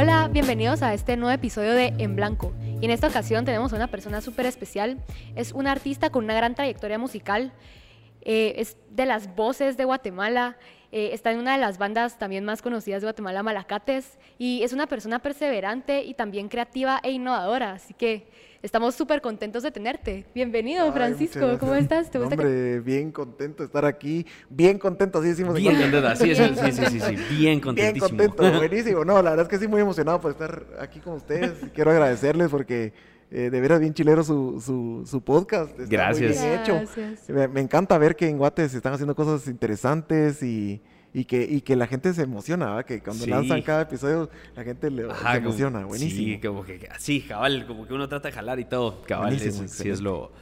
Hola, bienvenidos a este nuevo episodio de En Blanco. Y en esta ocasión tenemos a una persona súper especial. Es un artista con una gran trayectoria musical. Eh, es de las voces de Guatemala. Eh, está en una de las bandas también más conocidas de Guatemala, Malacates. Y es una persona perseverante y también creativa e innovadora. Así que estamos súper contentos de tenerte. Bienvenido, Ay, Francisco. ¿Cómo estás? ¿Te gusta que- hombre, bien contento de estar aquí. Bien contento, así decimos en Bien Colombia. contenta, sí, sí, sí, sí, sí, sí, bien Bien contentísimo. contento, buenísimo. No, la verdad es que sí, muy emocionado por estar aquí con ustedes. Quiero agradecerles porque eh, de veras bien chilero su, su, su podcast. Está Gracias. Muy bien hecho. Gracias. Me, me encanta ver que en Guate se están haciendo cosas interesantes y, y que, y que la gente se emociona, ¿verdad? Que cuando Sí. lanzan cada episodio la gente le, Ajá, se como- emociona. Buenísimo. Sí, como que sí, cabal, como que uno trata de jalar y todo. Cabal, Buenísimo, es, sí es lo...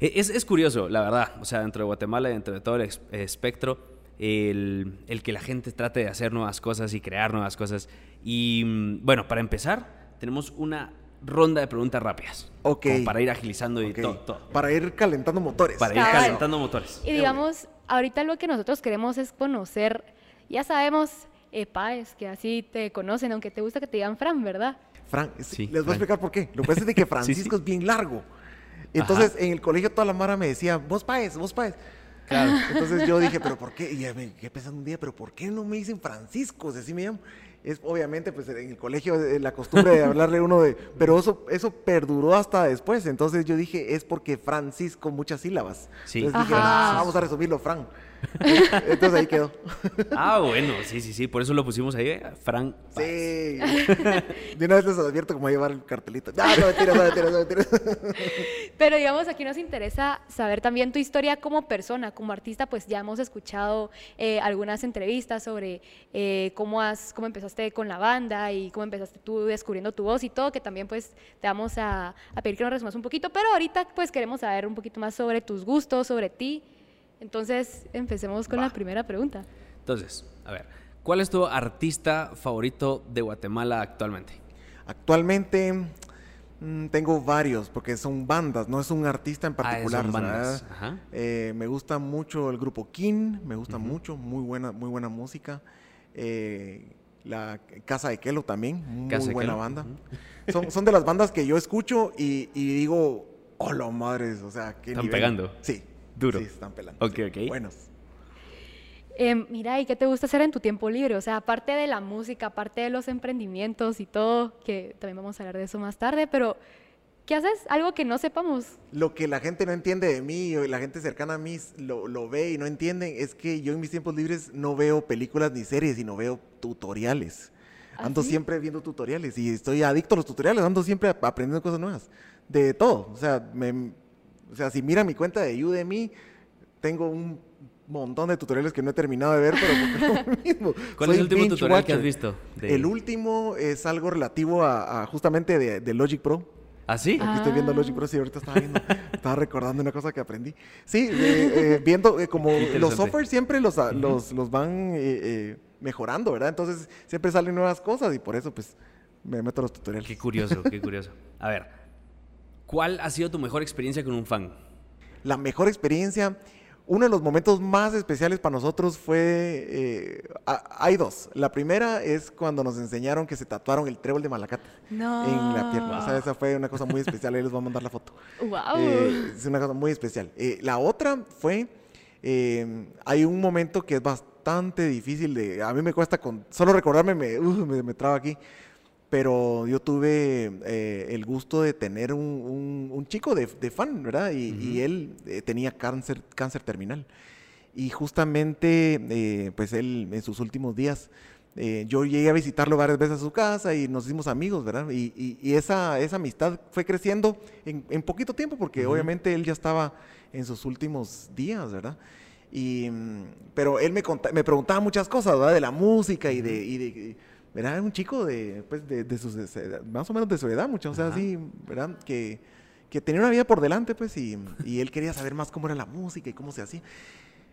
e- Es, es curioso, la verdad. O sea, dentro de Guatemala y dentro de todo el espectro, el, el que la gente trate de hacer nuevas cosas y crear nuevas cosas. Y mm, bueno, para empezar, tenemos una ronda de preguntas rápidas. Ok. Como para ir agilizando y todo, todo. Para ir calentando motores. Para ir Cabal. calentando motores. Y digamos, ahorita lo que nosotros queremos es conocer, ya sabemos, eh, Páez, que así te conocen, aunque te gusta que te digan Fran, ¿verdad? Fran, Sí, les voy a explicar por qué. Lo que pasa es de que Francisco es bien largo. Entonces, en el colegio toda la mara me decía, vos paes, vos paes. Claro. Entonces yo dije, pero ¿por qué? Y ya me quedé pensando un día, pero ¿por qué no me dicen Francisco? Si así me llamo. Es obviamente, pues en el colegio eh, la costumbre de hablarle uno de, pero eso, eso perduró hasta después. Entonces yo dije, es porque Francisco, muchas sílabas. Sí. Entonces dije. "Ah, vamos a resumirlo, Fran. Entonces ahí quedó. Ah, bueno, sí, sí, sí. Por eso lo pusimos ahí, eh, Fran. Sí. De una vez les advierto cómo llevar el cartelito. No, no, mentira, no, mentira, no, mentira. Pero digamos, aquí nos interesa saber también tu historia como persona, como artista, pues ya hemos escuchado eh, algunas entrevistas sobre eh, cómo, has, cómo empezaste con la banda y cómo empezaste tú descubriendo tu voz y todo, que también pues te vamos a, a pedir que nos resumas un poquito, pero ahorita pues queremos saber un poquito más sobre tus gustos, sobre ti. Entonces, empecemos con Va. la primera pregunta. Entonces, a ver, ¿cuál es tu artista favorito de Guatemala actualmente? Actualmente mm, tengo varios, porque son bandas, no es un artista en Ah, particular. son bandas. Ajá. Eh, me gusta mucho el grupo King, me gusta mucho, muy buena, muy buena música. Eh, la Casa de Kelo también, muy Casa buena Kelo, banda. son, son de las bandas que yo escucho y, y digo, hola madres, o sea, qué Están nivel". pegando. Sí. Duro. Sí, están pelando. Ok, sí. ok. Buenos. Eh, mira, ¿y qué te gusta hacer en tu tiempo libre? O sea, aparte de la música, aparte de los emprendimientos y todo, que también vamos a hablar de eso más tarde, pero ¿qué haces? Algo que no sepamos. Lo que la gente no entiende de mí o la gente cercana a mí lo, lo ve y no entienden es que yo en mis tiempos libres no veo películas ni series, sino veo tutoriales. ¿Ah, Ando sí? siempre viendo tutoriales y estoy adicto a los tutoriales, ando siempre ap- aprendiendo cosas nuevas. De todo. O sea, me- o sea si mira mi cuenta de Udemy, tengo un montón de tutoriales que no he terminado de ver, pero porque lo mismo. ¿Cuál Soy es el último tutorial que has visto? de- El último es algo relativo a, a justamente de, de Logic Pro. ¿Ah, sí? Ah. Aquí estoy viendo Logic Pro, sí, ahorita estaba viendo, estaba recordando una cosa que aprendí. Sí, eh, eh, viendo eh, como los softwares siempre los, a- los, los van eh, eh, mejorando, ¿verdad? Entonces siempre salen nuevas cosas y por eso pues me meto a los tutoriales. Qué curioso, qué curioso. A ver, ¿cuál ha sido tu mejor experiencia con un fan? La mejor experiencia, uno de los momentos más especiales para nosotros fue, eh, a- hay dos. La primera es cuando nos enseñaron que se tatuaron el trébol de Malacate No. en la pierna. O sea, Wow. esa fue una cosa muy especial, ahí les voy a mandar la foto. ¡Wow! Eh, es una cosa muy especial. Eh, la otra fue, eh, hay un momento que es bastante difícil de, a mí me cuesta con, solo recordarme me, uh, me, me traba aquí, pero yo tuve eh, el gusto de tener un, un- un chico de, de fan, ¿verdad? Y, y él eh, tenía cáncer, cáncer terminal. Y justamente, eh, pues él en sus últimos días, eh, yo llegué a visitarlo varias veces a su casa y nos hicimos amigos, ¿verdad? Y, y- y esa, esa amistad fue creciendo en, en poquito tiempo, porque Ujú. obviamente él ya estaba en sus últimos días, ¿verdad? Y, pero él me, me preguntaba muchas cosas, ¿verdad? De la música y de... Y de. Era un chico de, pues, de, de sus, edad, más o menos de su edad, mucho, o sea, Ajá. así, ¿verdad? Que, que tenía una vida por delante, pues, y, y él quería saber más cómo era la música y cómo se hacía.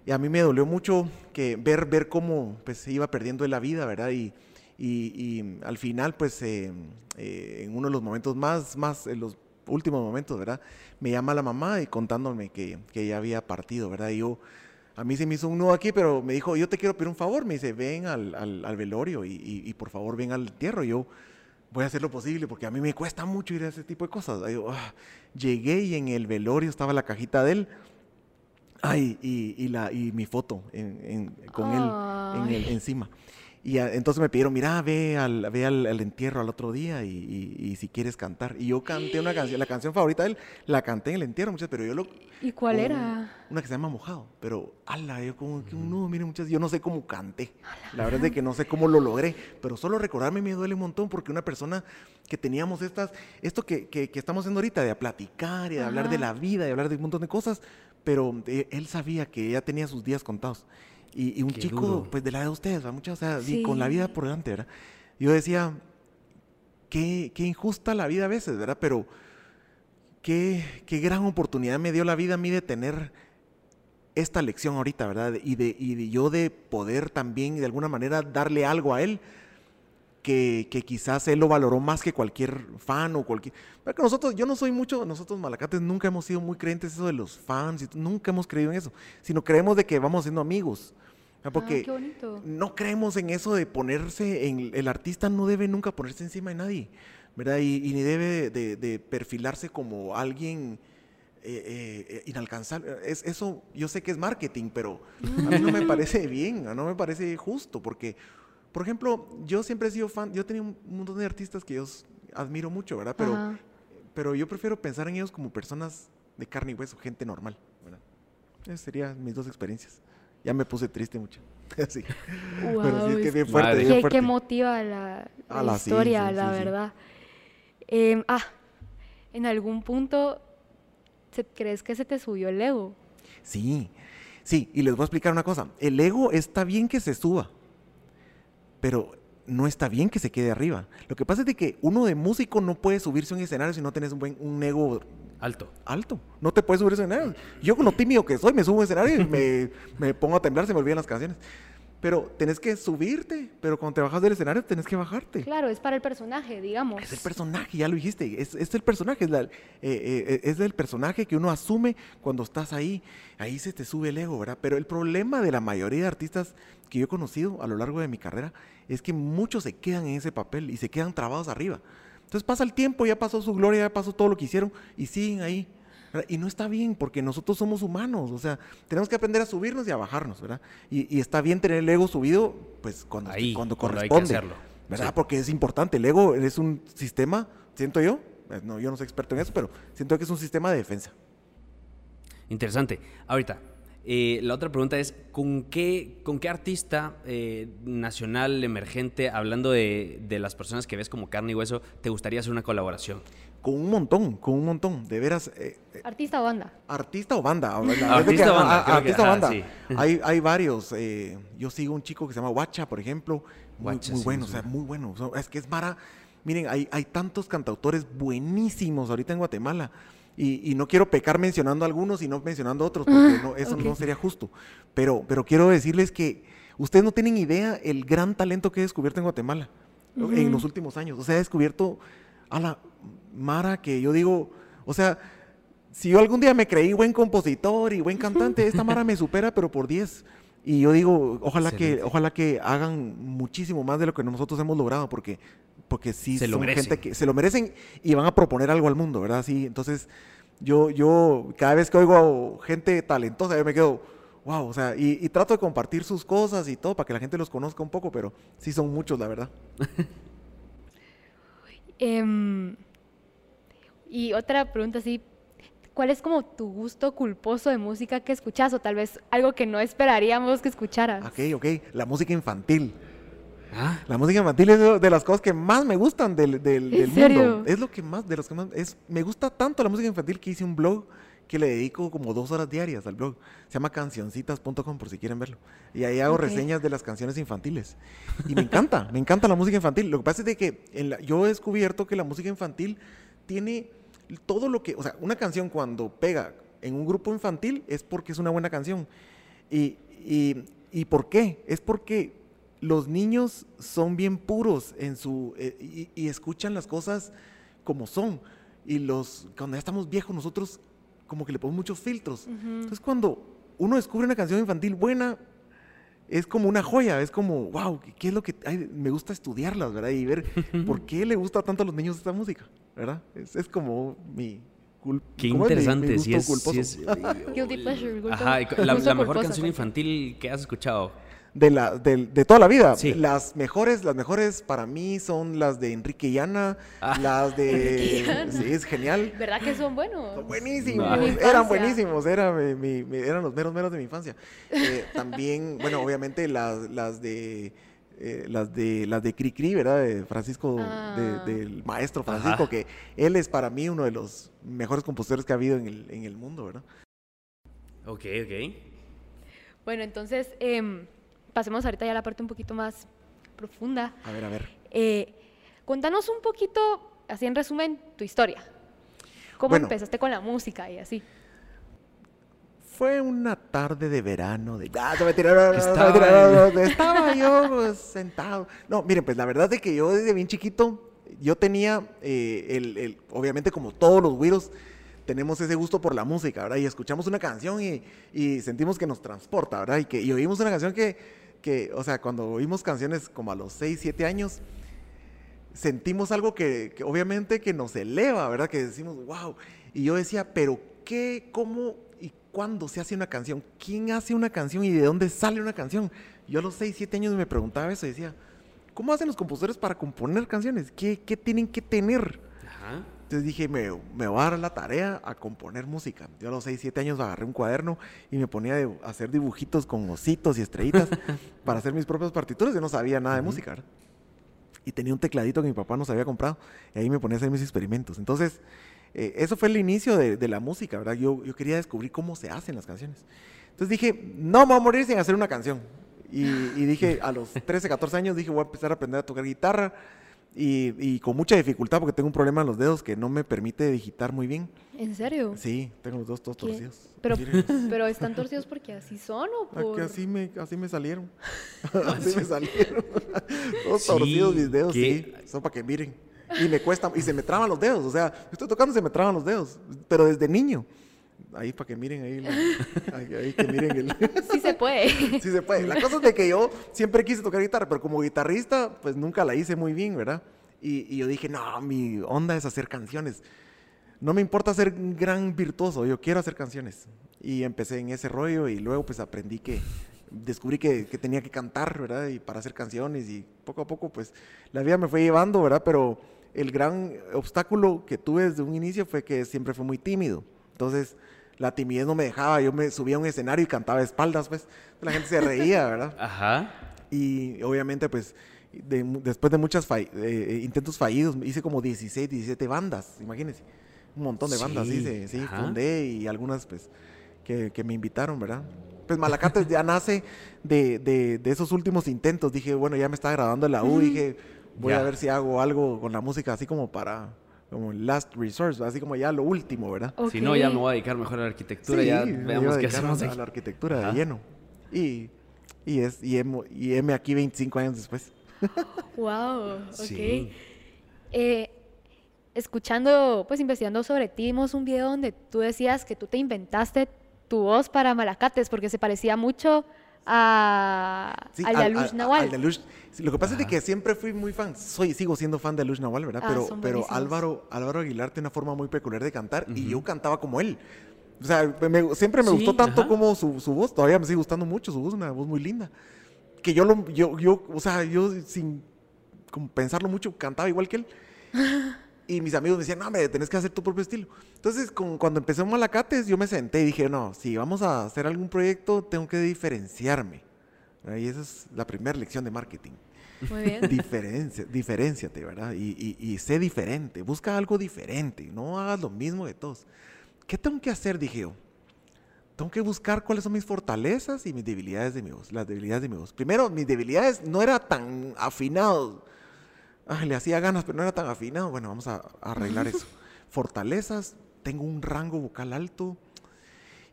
Y a mí me dolió mucho que ver, ver cómo pues, se iba perdiendo la vida, ¿verdad? Y, y, y al final, pues, eh, eh, en uno de los momentos más, más, en los últimos momentos, ¿verdad? Me llama la mamá y contándome que, que ella había partido, ¿verdad? Y yo, a mí se me hizo un nudo aquí, pero me dijo, yo te quiero pedir un favor. Me dice, ven al, al, al velorio y, y, y, por favor ven al entierro. Yo voy a hacer lo posible porque a mí me cuesta mucho ir a ese tipo de cosas. Yo, ah, llegué y en el velorio estaba la cajita de él. Ay, y, y, la, y mi foto en, en, con él en el, encima. Y a, entonces me pidieron, mira, ve al, ve al, al entierro al otro día y, y, y, si quieres cantar. Y yo canté una canción, la canción favorita de él, la canté en el entierro, muchas, pero yo lo... ¿Y cuál era? Una que se llama Mojado, pero, ala, yo como que no, miren, muchas, yo no sé cómo canté. La verdad es de que no sé cómo lo logré, pero solo recordarme me duele un montón porque una persona que teníamos estas, esto que, que, que estamos haciendo ahorita, de platicar y de Ajá. hablar de la vida, de hablar de un montón de cosas, pero eh, él sabía que ya tenía sus días contados. Y, y un Qué chico, duro. pues de la edad de ustedes, muchas, o sea, sí. con la vida por delante, ¿verdad? Yo decía, qué, qué, injusta la vida a veces, ¿verdad? Pero qué, qué gran oportunidad me dio la vida a mí de tener esta lección ahorita, ¿verdad? Y de, y de yo de poder también, de alguna manera, darle algo a él. Que, que, quizás él lo valoró más que cualquier fan o cualquier... Porque nosotros, yo no soy mucho, nosotros malacates nunca hemos sido muy creyentes eso de los fans, y nunca hemos creído en eso, sino creemos de que vamos siendo amigos. Porque ah, no creemos en eso de ponerse, en, el artista no debe nunca ponerse encima de nadie, ¿verdad? Y, y ni debe de, de, perfilarse como alguien eh, eh, inalcanzable. Es, eso yo sé que es marketing, pero a mí no me parece bien, no me parece justo, porque, por ejemplo, yo siempre he sido fan, yo tenía un montón de artistas que yo admiro mucho, ¿verdad? Pero, Ajá. pero yo prefiero pensar en ellos como personas de carne y hueso, gente normal, ¿verdad? Esas serían mis dos experiencias ya me puse triste mucho. sí. Wow, Pero sí es que bien fuerte, bien fuerte. ¿Qué, motiva la, la, la historia, sí, sí, la verdad? Eh, ah, en algún punto, ¿crees que se te subió el ego? Sí, sí, y les voy a explicar una cosa. El ego está bien que se suba, pero no está bien que se quede arriba. Lo que pasa es de que uno de músico no puede subirse a un escenario si no tienes un, buen, un ego Alto. Alto. No te puedes subir a escenario. Yo con lo tímido que soy, me subo a escenario y me, me, pongo a temblar, se me olvidan las canciones. Pero tenés que subirte, pero cuando te bajas del escenario tenés que bajarte. Claro, es para el personaje, digamos. Es el personaje, ya lo dijiste. Es, es el personaje, es, la, eh, eh, es el personaje que uno asume cuando estás ahí. Ahí se te sube el ego, ¿verdad? Pero el problema de la mayoría de artistas que yo he conocido a lo largo de mi carrera es que muchos se quedan en ese papel y se quedan trabados arriba. Entonces pasa el tiempo, ya pasó su gloria, ya pasó todo lo que hicieron y siguen ahí. ¿verdad? Y no está bien porque nosotros somos humanos, o sea, tenemos que aprender a subirnos y a bajarnos, ¿verdad? Y, y está bien tener el ego subido, pues cuando, ahí, cuando corresponde. Cuando hay que hacerlo. ¿Verdad? Sí. Porque es importante, el ego es un sistema, siento yo, eh, no, yo no soy experto en eso, pero siento que es un sistema de defensa. Interesante. Ahorita, eh, la otra pregunta es, ¿con qué, con qué artista eh, nacional, emergente, hablando de, de, las personas que ves como carne y hueso, te gustaría hacer una colaboración? Con un montón, con un montón, de veras. Eh, ¿Artista o banda? Artista o banda. artista o banda. A, artista o banda. Sí. Hay, hay varios. Eh, yo sigo un chico que se llama Guacha, por ejemplo. Muy, Guacha, muy sí, bueno, sí. o sea, muy bueno. Es que es Mara. Miren, hay, hay tantos cantautores buenísimos ahorita en Guatemala. Y, y, no quiero pecar mencionando algunos y no mencionando otros, porque no, eso okay. no sería justo. Pero, pero quiero decirles que ustedes no tienen idea el gran talento que he descubierto en Guatemala uh -huh. en los últimos años. O sea, he descubierto a la Mara que yo digo, o sea, si yo algún día me creí buen compositor y buen cantante, esta Mara me supera, pero por 10. Y yo digo, ojalá que, ojalá que hagan muchísimo más de lo que nosotros hemos logrado, porque, porque sí se son lo merecen. gente que se lo merecen y van a proponer algo al mundo, ¿verdad? Sí, entonces yo, yo cada vez que oigo gente talentosa, yo me quedo, wow, o sea, y, y, trato de compartir sus cosas y todo para que la gente los conozca un poco, pero sí son muchos, la verdad. um, y otra pregunta así, ¿cuál es como tu gusto culposo de música que escuchas o tal vez algo que no esperaríamos que escucharas? Ok, ok, la música infantil. ¿Ah? La música infantil es de las cosas que más me gustan del, del, del mundo. Es lo que más, de los que más, es, me gusta tanto la música infantil que hice un blog que le dedico como dos horas diarias al blog. Se llama cancioncitas.com por si quieren verlo. Y ahí hago okay. reseñas de las canciones infantiles. Y me encanta, me encanta la música infantil. Lo que pasa es de que la, yo he descubierto que la música infantil tiene todo lo que, o sea, una canción cuando pega en un grupo infantil es porque es una buena canción. Y, y, y ¿por qué? Es porque los niños son bien puros en su, eh, y, y, escuchan las cosas como son. Y los, cuando ya estamos viejos, nosotros como que le ponemos muchos filtros. Uh -huh. Entonces cuando uno descubre una canción infantil buena, es como una joya, es como, wow, ¿qué es lo que hay? me gusta estudiarlas, ¿verdad? Y ver por qué le gusta tanto a los niños esta música, ¿verdad? Es, es como mi culpa. Qué interesante, si es, si es, Guilty pleasure. gusto- Ajá, la, gusto la mejor culposo, canción infantil que has escuchado. De, la, de, de toda la vida. Sí. Las mejores, las mejores para mí son las de Enrique y Ana, Ah. las de... Sí, es genial. ¿Verdad que son buenos? Son buenísimos, No. Eran buenísimos, era mi- mi- mi- eran los meros meros de mi infancia. Eh, también, bueno, obviamente las, las de eh, las de las de Cri Cri, ¿verdad? De Francisco, Ah. de- del maestro Francisco, Ajá. que él es para mí uno de los mejores compositores que ha habido en el, en el mundo, ¿verdad? Ok, ok. Bueno, entonces em, pasemos ahorita ya a la parte un poquito más profunda. A ver, a ver. Eh, contanos un poquito, así en resumen, tu historia. ¿Cómo Bueno. empezaste con la música y así? Fue una tarde de verano. De... Ah, se me tiraron, se me Estaba tiraron, estaba yo pues, sentado. No, miren, pues la verdad es que yo desde bien chiquito, yo tenía, eh, el, el- obviamente como todos los güiros, tenemos ese gusto por la música, ¿verdad? Y escuchamos una canción y, y sentimos que nos transporta, ¿verdad? Y, que, y oímos una canción que, que, o sea, cuando oímos canciones como a los 6, 7 años, sentimos algo que, que obviamente que nos eleva, ¿verdad? Que decimos, wow. Y yo decía, pero ¿qué, cómo y cuándo se hace una canción? ¿Quién hace una canción y de dónde sale una canción? Yo a los 6, 7 años me preguntaba eso y decía, ¿cómo hacen los compositores para componer canciones? ¿Qué, qué tienen que tener? Entonces dije, me, me voy a dar la tarea a componer música. Yo a los 6, 7 años agarré un cuaderno y me ponía a hacer dibujitos con ositos y estrellitas para hacer mis propias partituras. Yo no sabía nada de Ujú. música, ¿verdad? Y tenía un tecladito que mi papá nos había comprado. Y ahí me ponía a hacer mis experimentos. Entonces, eh, eso fue el inicio de, de la música, ¿verdad? Yo, yo quería descubrir cómo se hacen las canciones. Entonces dije, no me voy a morir sin hacer una canción. Y, y dije, a los 13, 14 años, dije, voy a empezar a aprender a tocar guitarra. Y, y con mucha dificultad, porque tengo un problema en los dedos que no me permite digitar muy bien. ¿En serio? Sí, tengo los dedos todos ¿Qué? torcidos. Pero, pero están torcidos porque así son o Ah, por... que así me, así me salieron. así me salieron. Todos Sí, torcidos mis dedos, ¿qué? sí. Eso para que miren. Y me cuesta, y se me traban los dedos. O sea, estoy tocando y se me traban los dedos. Pero desde niño. Ahí para que miren ahí. la- ahí, ahí que miren el. Sí se puede. sí se puede. La cosa es de que yo siempre quise tocar guitarra, pero como guitarrista, pues nunca la hice muy bien, ¿verdad? Y, y yo dije, no, mi onda es hacer canciones. No me importa ser un gran virtuoso, yo quiero hacer canciones. Y empecé en ese rollo y luego pues aprendí que, descubrí que, que tenía que cantar, ¿verdad? Y para hacer canciones y poco a poco pues la vida me fue llevando, ¿verdad? Pero el gran obstáculo que tuve desde un inicio fue que siempre fue muy tímido. Entonces la timidez no me dejaba, yo me subía a un escenario y cantaba de espaldas, pues la gente se reía, ¿verdad? Ajá. Y obviamente, pues, de después de muchos intentos fallidos, hice como 16, 17 bandas, imagínense. Un montón de bandas, hice, sí, ajá. fundé y algunas, pues, que, que me invitaron, ¿verdad? Pues Malacates ya nace de, de- de esos últimos intentos. Dije, bueno, ya me está graduando en la U, dije, voy a ver si hago algo con la música, así como para, como last resource, así como ya lo último, ¿verdad? Si no, ya me voy a dedicar mejor a la arquitectura. Sí, ya veamos a qué hacemos a, aquí. a la arquitectura Ajá. de lleno. Y, y, es, y, hemo- y heme aquí 25 años después. Wow, ok. Sí. Eh, escuchando, pues investigando sobre ti, vimos un video donde tú decías que tú te inventaste tu voz para Malacates porque se parecía mucho a, Sí, al de Alush al- Nahual. al de Alush. Sí, Lo que pasa es de Ajá. que siempre fui muy fan, soy, sigo siendo fan de Alush Nahual, ¿verdad? Ah, pero pero. Álvaro, Álvaro Aguilar tiene una forma muy peculiar de cantar y yo cantaba como él. O sea, me- siempre me Sí, gustó tanto ajá. como su, su voz, todavía me sigue gustando mucho su voz, una voz muy linda. Que yo, lo, yo, yo, o sea, yo sin como pensarlo mucho, cantaba igual que él. Y mis amigos me decían, no, me tenés que hacer tu propio estilo. Entonces, con- cuando empecé Malacates, yo me senté y dije, no, si vamos a hacer algún proyecto, tengo que diferenciarme. Y esa es la primera lección de marketing. Muy bien. Diferencia, diferenciate, ¿verdad? Y, y- y sé diferente, busca algo diferente, no hagas lo mismo de todos. ¿Qué tengo que hacer? Dije yo. Tengo que buscar cuáles son mis fortalezas y mis debilidades de mi voz, las debilidades de mi voz. Primero, mis debilidades no era tan afinado. Ay, le hacía ganas, pero no era tan afinado. Bueno, vamos a, a arreglar eso. Fortalezas, tengo un rango vocal alto.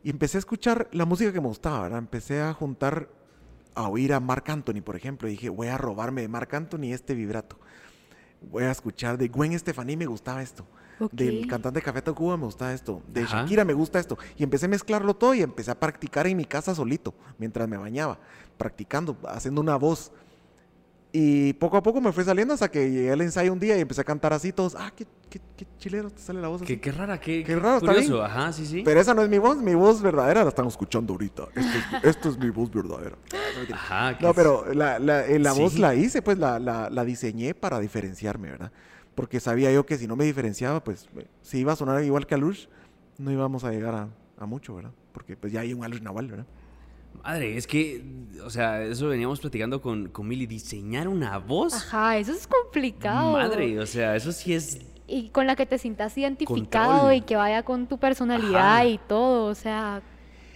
Y empecé a escuchar la música que me gustaba, ¿verdad? Empecé a juntar, a oír a Marc Anthony, por ejemplo. Y dije, voy a robarme de Marc Anthony este vibrato. Voy a escuchar de Gwen Stefani, me gustaba esto. Ok. del cantante de Café Tacuba me gusta esto, de Ajá. Shakira me gusta esto. Y empecé a mezclarlo todo y empecé a practicar en mi casa solito, mientras me bañaba, practicando, haciendo una voz. Y poco a poco me fue saliendo hasta que llegué al ensayo un día y empecé a cantar así todos, ah, qué, qué, qué chilero te sale la voz así. Qué, qué rara, qué, Qué raro, está curioso. bien. Ajá, sí, sí. Pero esa no es mi voz, mi voz verdadera la están escuchando ahorita. Esto es, esto es mi voz verdadera. Ajá. No, pero la, la, eh, la voz Sí. la hice, pues la, la, la diseñé para diferenciarme, ¿verdad? Porque sabía yo que si no me diferenciaba, pues eh, si iba a sonar igual que Alush, no íbamos a llegar a, a mucho, ¿verdad? Porque pues ya hay un Alush Naval, ¿verdad? Madre, es que, o sea, eso veníamos platicando con, con Mili. Diseñar una voz. Ajá, eso es complicado. Madre, o sea, eso sí es. Y con la que te sientas identificado Control. y que vaya con tu personalidad Ajá. y todo, o sea,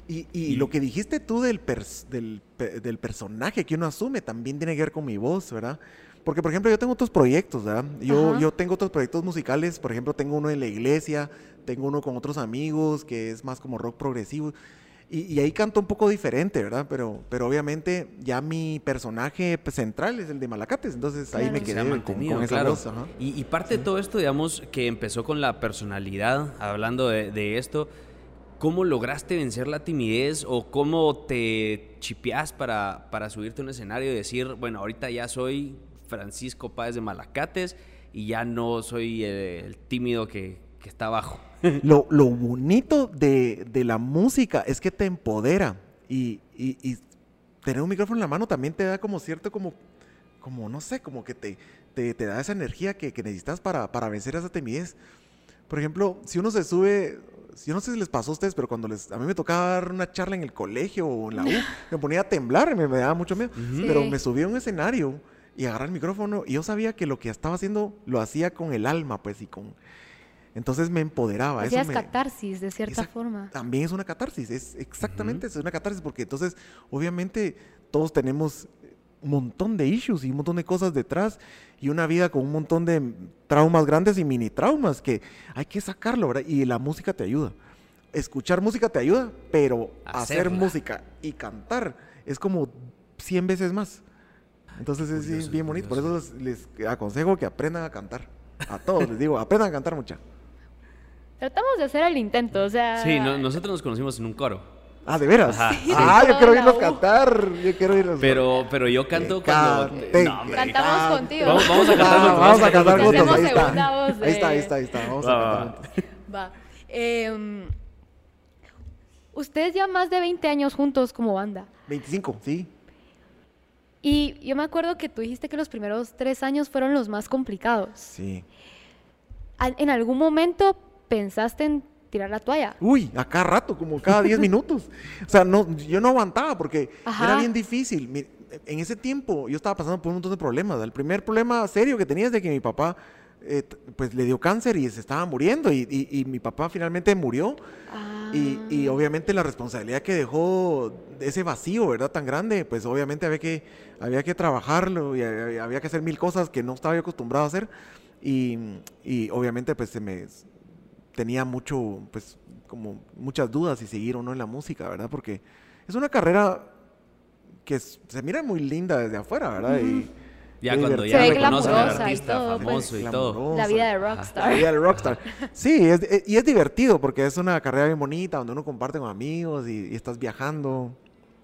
Y, y Y- lo que dijiste tú del, pers- del, del personaje que uno asume también tiene que ver con mi voz, ¿verdad? Porque, por ejemplo, yo tengo otros proyectos, ¿verdad? Yo, Ajá. yo tengo otros proyectos musicales, por ejemplo, tengo uno en la iglesia, tengo uno con otros amigos, que es más como rock progresivo. Y, y ahí canto un poco diferente, ¿verdad? Pero, pero obviamente ya mi personaje central es el de Malacates, entonces ahí me quedé con, con esa claro. voz. ajá. Y, y parte de todo esto, digamos, que empezó con la personalidad, hablando de, de esto, ¿cómo lograste vencer la timidez o cómo te chipeás para, para subirte a un escenario y decir, bueno, ahorita ya soy Francisco Páez de Malacates y ya no soy eh, el tímido que, que está abajo? Lo, lo bonito de, de la música es que te empodera y, y- y tener un micrófono en la mano también te da como cierto, como, como no sé, como que te, te, te da esa energía que, que necesitas para, para vencer esa timidez. Por ejemplo, si uno se sube, yo no sé si les pasó a ustedes, pero cuando les, a mí me tocaba dar una charla en el colegio o en la U, me ponía a temblar, me, me daba mucho miedo, pero Sí. me subí a un escenario y agarré el micrófono y yo sabía que lo que estaba haciendo lo hacía con el alma, pues, y con... Entonces me empoderaba. eso hacías me- catarsis de cierta forma. También es una catarsis, es exactamente, es una catarsis porque entonces obviamente todos tenemos un montón de issues y un montón de cosas detrás y una vida con un montón de traumas grandes y mini traumas que hay que sacarlo, ¿verdad? Y la música te ayuda. Escuchar música te ayuda, pero hacer música y cantar es como 100 veces más. Entonces es Curioso, bien bonito, por eso les, les aconsejo que aprendan a cantar. A todos les digo, aprendan a cantar mucha. Tratamos de hacer el intento, o sea... Sí, no- nosotros nos conocimos en un coro. Ah, ¿de veras? Ajá, sí. Ah, yo quiero irlos U. cantar. Yo quiero irlos Pero, pero yo canto cuando... No, hombre. Cantamos cante. contigo. Vamos, vamos a cantar juntos, vamos a cantar juntos. ahí Hacemos está. segunda voz Ahí está, ahí está, ahí está. Vamos Va, a cantar va. juntos. Va. Em, ustedes ya más de 20 años juntos como banda. 25, sí. Y yo me acuerdo que tú dijiste que los primeros tres años fueron los más complicados. Sí. ¿En algún momento pensaste en tirar la toalla? Uy, a cada rato, como cada 10 minutos. O sea, no, yo no aguantaba porque Ajá. era bien difícil. En ese tiempo yo estaba pasando por un montón de problemas. El primer problema serio que tenía es de que mi papá eh, pues le dio cáncer y se estaba muriendo y, y- y mi papá finalmente murió. Ah, Y, y obviamente la responsabilidad que dejó ese vacío, ¿verdad? Tan grande, pues obviamente había que, había que trabajarlo y había, había que hacer mil cosas que no estaba yo acostumbrado a hacer. Y, y obviamente pues se me tenía mucho, pues como muchas dudas si seguir o no en la música, ¿verdad? Porque es una carrera que es- se mira muy linda desde afuera, ¿verdad? Y Ya y cuando ya Se ve reconocen al glamurosa y artista todo, pues. famoso y todo. La vida de La rockstar. vida del rockstar. Sí, es- eh, y es divertido porque es una carrera bien bonita donde uno comparte con amigos y, y estás viajando,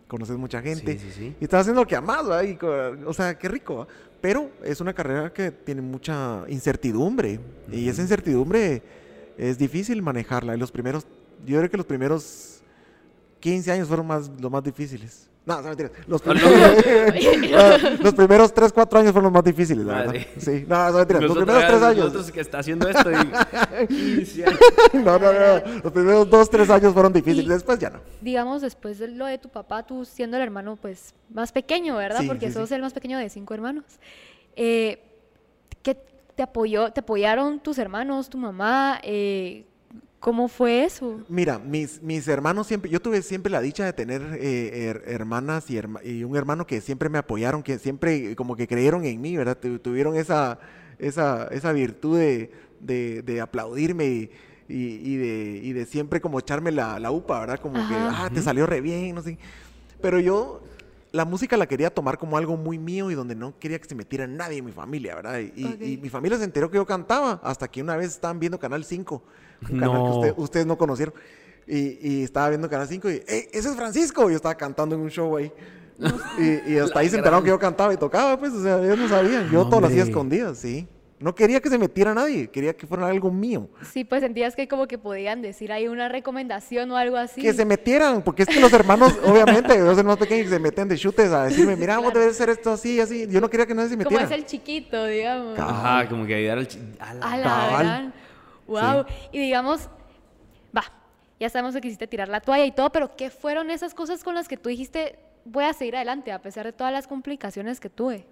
conoces mucha gente Sí, sí, sí. y estás haciendo lo que amas, ¿verdad? Y o sea, qué rico. ¿va? Pero es una carrera que tiene mucha incertidumbre y esa incertidumbre es difícil manejarla. Y los primeros, yo creo que los primeros 15 años fueron más, los más difíciles. No, son mentiras. Los Ah, no. primeros, los primeros 3, 4 años fueron los más difíciles, la verdad. Madre. Sí, no, son mentiras. Los primeros 3 años. Nosotros que está haciendo esto y... 15 años. No, no, no. Los primeros dos, tres años fueron difíciles. Y- Después ya no. Digamos, después de lo de tu papá, tú siendo el hermano pues más pequeño, ¿verdad? Sí, Porque sí, sos sí. el más pequeño de cinco hermanos. Eh, ¿Qué te apoyó? ¿Te apoyaron tus hermanos, tu mamá? Eh, ¿Cómo fue eso? Mira, mis, mis hermanos siempre, yo tuve siempre la dicha de tener eh, her- hermanas y, herma- y un hermano que siempre me apoyaron, que siempre como que creyeron en mí, ¿verdad? Tu- tuvieron esa, esa, esa virtud de, de- de aplaudirme y, y- y de, y de siempre como echarme la, la upa, ¿verdad? Como que, ah, te salió re bien, no sé. Pero yo, la música la quería tomar como algo muy mío y donde no quería que se metiera nadie en mi familia, ¿verdad? Y, mi familia se enteró que yo cantaba hasta que una vez estaban viendo Canal 5, un canal No. que usted- ustedes no conocieron. Y, y estaba viendo Canal 5 y, ¡Ey, ese es Francisco! Y yo estaba cantando en un show ahí. Y, y hasta ahí se enteraron que yo cantaba y tocaba, pues, o sea, ellos no sabían. Yo todo lo hacía Hombre. escondidas, sí. No quería que se metiera nadie, quería que fuera algo mío. Sí, pues sentías que como que podían decir ahí una recomendación o algo así. Que se metieran, porque es que los hermanos, obviamente, los hermanos pequeños que se meten de chutes a decirme, mira, vos debes hacer esto así, así. Yo no quería que nadie se como metiera. es el chiquito, digamos. Ajá, como que ayudar al... chi- a la- A la Cabal. gran. Wow. Y digamos, va, ya sabemos que quisiste tirar la toalla y todo, pero ¿qué fueron esas cosas con las que tú dijiste, voy a seguir adelante a pesar de todas las complicaciones que tuve?